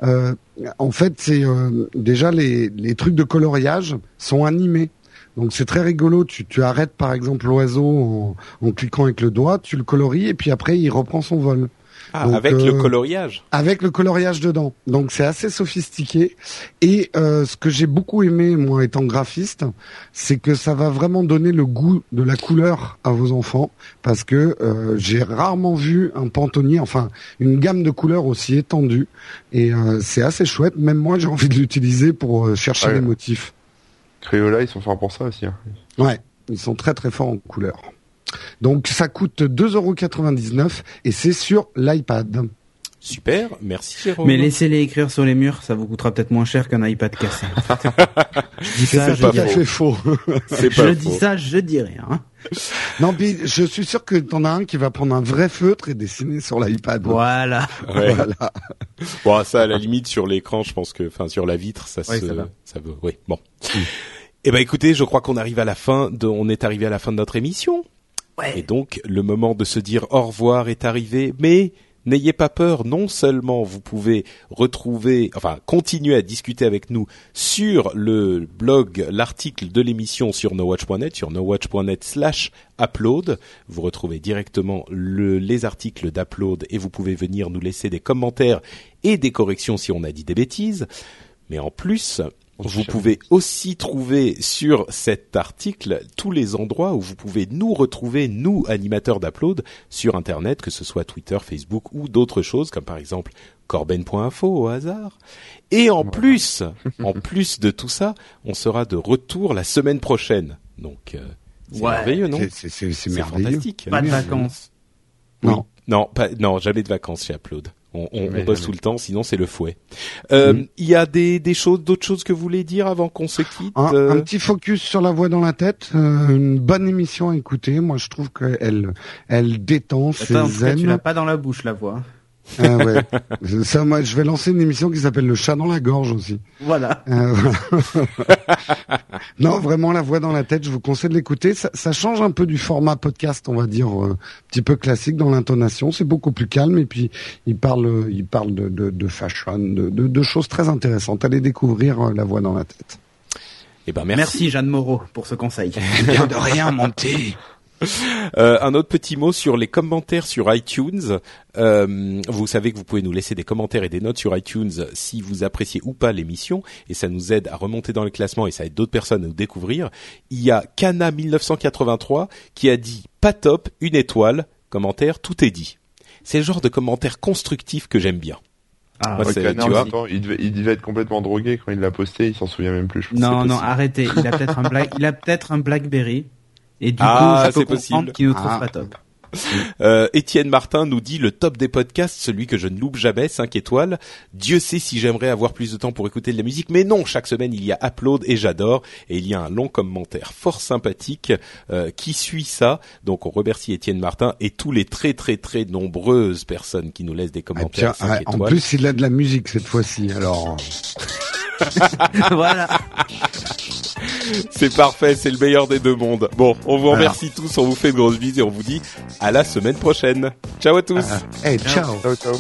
euh, en fait, c'est euh, déjà les, trucs de coloriage sont animés. Donc c'est très rigolo. Tu, tu arrêtes par exemple l'oiseau en, en, cliquant avec le doigt, tu le colories et puis après il reprend son vol. Ah, avec le euh, coloriage. Avec le coloriage dedans. Donc c'est assez sophistiqué. Et euh, ce que j'ai beaucoup aimé, moi étant graphiste, c'est que ça va vraiment donner le goût de la couleur à vos enfants, parce que euh, j'ai rarement vu un pantonnier, enfin une gamme de couleurs aussi étendue. Et c'est assez chouette. Même moi, j'ai envie de l'utiliser pour chercher les motifs. Crayola, ils sont forts pour ça aussi. Hein. Ouais, ils sont très très forts en couleurs. Donc ça coûte 2,99€ et c'est sur l'iPad. Super, merci Jérôme. Mais laissez-les écrire sur les murs, ça vous coûtera peut-être moins cher qu'un iPad cassé. je dis ça, je dis fait faux. je dis ça, je dis rien. Non, puis je suis sûr que t'en as un qui va prendre un vrai feutre et dessiner sur l'iPad. Voilà. voilà. Bon, ça à la limite sur l'écran, je pense que, enfin sur la vitre, ça se, ça, ça veut. Oui, bon. Eh ben écoutez, je crois qu'on arrive à la fin de, on est arrivé à la fin de notre émission. Et donc, le moment de se dire au revoir est arrivé, mais n'ayez pas peur, non seulement vous pouvez retrouver, enfin, continuer à discuter avec nous sur le blog, l'article de l'émission sur nowatch.net, sur nowatch.net slash upload. Vous retrouvez directement les articles d'upload et vous pouvez venir nous laisser des commentaires et des corrections si on a dit des bêtises. Mais en plus, vous pouvez aussi trouver sur cet article tous les endroits où vous pouvez nous retrouver, nous, animateurs d'Upload, sur Internet, que ce soit Twitter, Facebook ou d'autres choses, comme par exemple corben.info au hasard. Et en plus, en plus de tout ça, on sera de retour la semaine prochaine. Donc, euh, c'est merveilleux, non? C'est fantastique. Pas de vacances. Non. Non, pas, non, jamais de vacances chez Upload. On, on, bosse tout le temps, sinon c'est le fouet. Euh, mm. Il y a des, des choses, d'autres choses que vous voulez dire avant qu'on se quitte un, euh? petit focus sur la voix dans la tête. Euh, une bonne émission à écouter. Moi, je trouve qu'elle, elle détend, c'est zen. Tu l'as pas dans la bouche la voix? Ah ouais. Ça, moi, je vais lancer une émission qui s'appelle Le chat dans la gorge aussi. Voilà. Euh, non, vraiment la voix dans la tête. Je vous conseille de l'écouter. Ça, ça, change un peu du format podcast, on va dire, un euh, petit peu classique dans l'intonation. C'est beaucoup plus calme et puis il parle, il parle de, de, de fashion, de, de, de, choses très intéressantes. Allez découvrir euh, la voix dans la tête. Eh ben merci. Merci Jeanne Moreau pour ce conseil. Bien de rien, mon petit. Euh, un autre petit mot sur les commentaires sur iTunes. Euh, vous savez que vous pouvez nous laisser des commentaires et des notes sur iTunes si vous appréciez ou pas l'émission, et ça nous aide à remonter dans le classement et ça aide d'autres personnes à nous découvrir. Il y a Kana 1983 qui a dit pas top, une étoile, commentaire, tout est dit. C'est le genre de commentaire constructif que j'aime bien. Ah, tu vois, il, devait, il devait être complètement drogué quand il l'a posté, il s'en souvient même plus. non, non, arrêtez. Il a peut-être un black, il a peut-être un BlackBerry. Et du ah, coup, je peux comprendre qu'il nous trouve ah. pas top. Euh, Étienne Martin nous dit le top des podcasts, celui que je ne loupe jamais, 5 étoiles. Dieu sait si j'aimerais avoir plus de temps pour écouter de la musique, mais non, chaque semaine il y a Upload et j'adore. Et il y a un long commentaire fort sympathique euh, qui suit ça. Donc on remercie Étienne Martin et tous les très très très nombreuses personnes qui nous laissent des commentaires. Ah, en plus il a de la musique cette fois-ci, alors. voilà. C'est parfait, c'est le meilleur des deux mondes. Bon, on vous remercie tous, on vous fait de grosses bises et on vous dit à la semaine prochaine. Ciao à tous. Hey, ciao. ciao, ciao.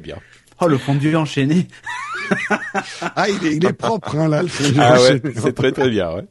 Très bien. Oh, le fondu enchaîné. ah, il est, il est propre, hein, là, le fond du ah ouais, c'est très très bien, ouais.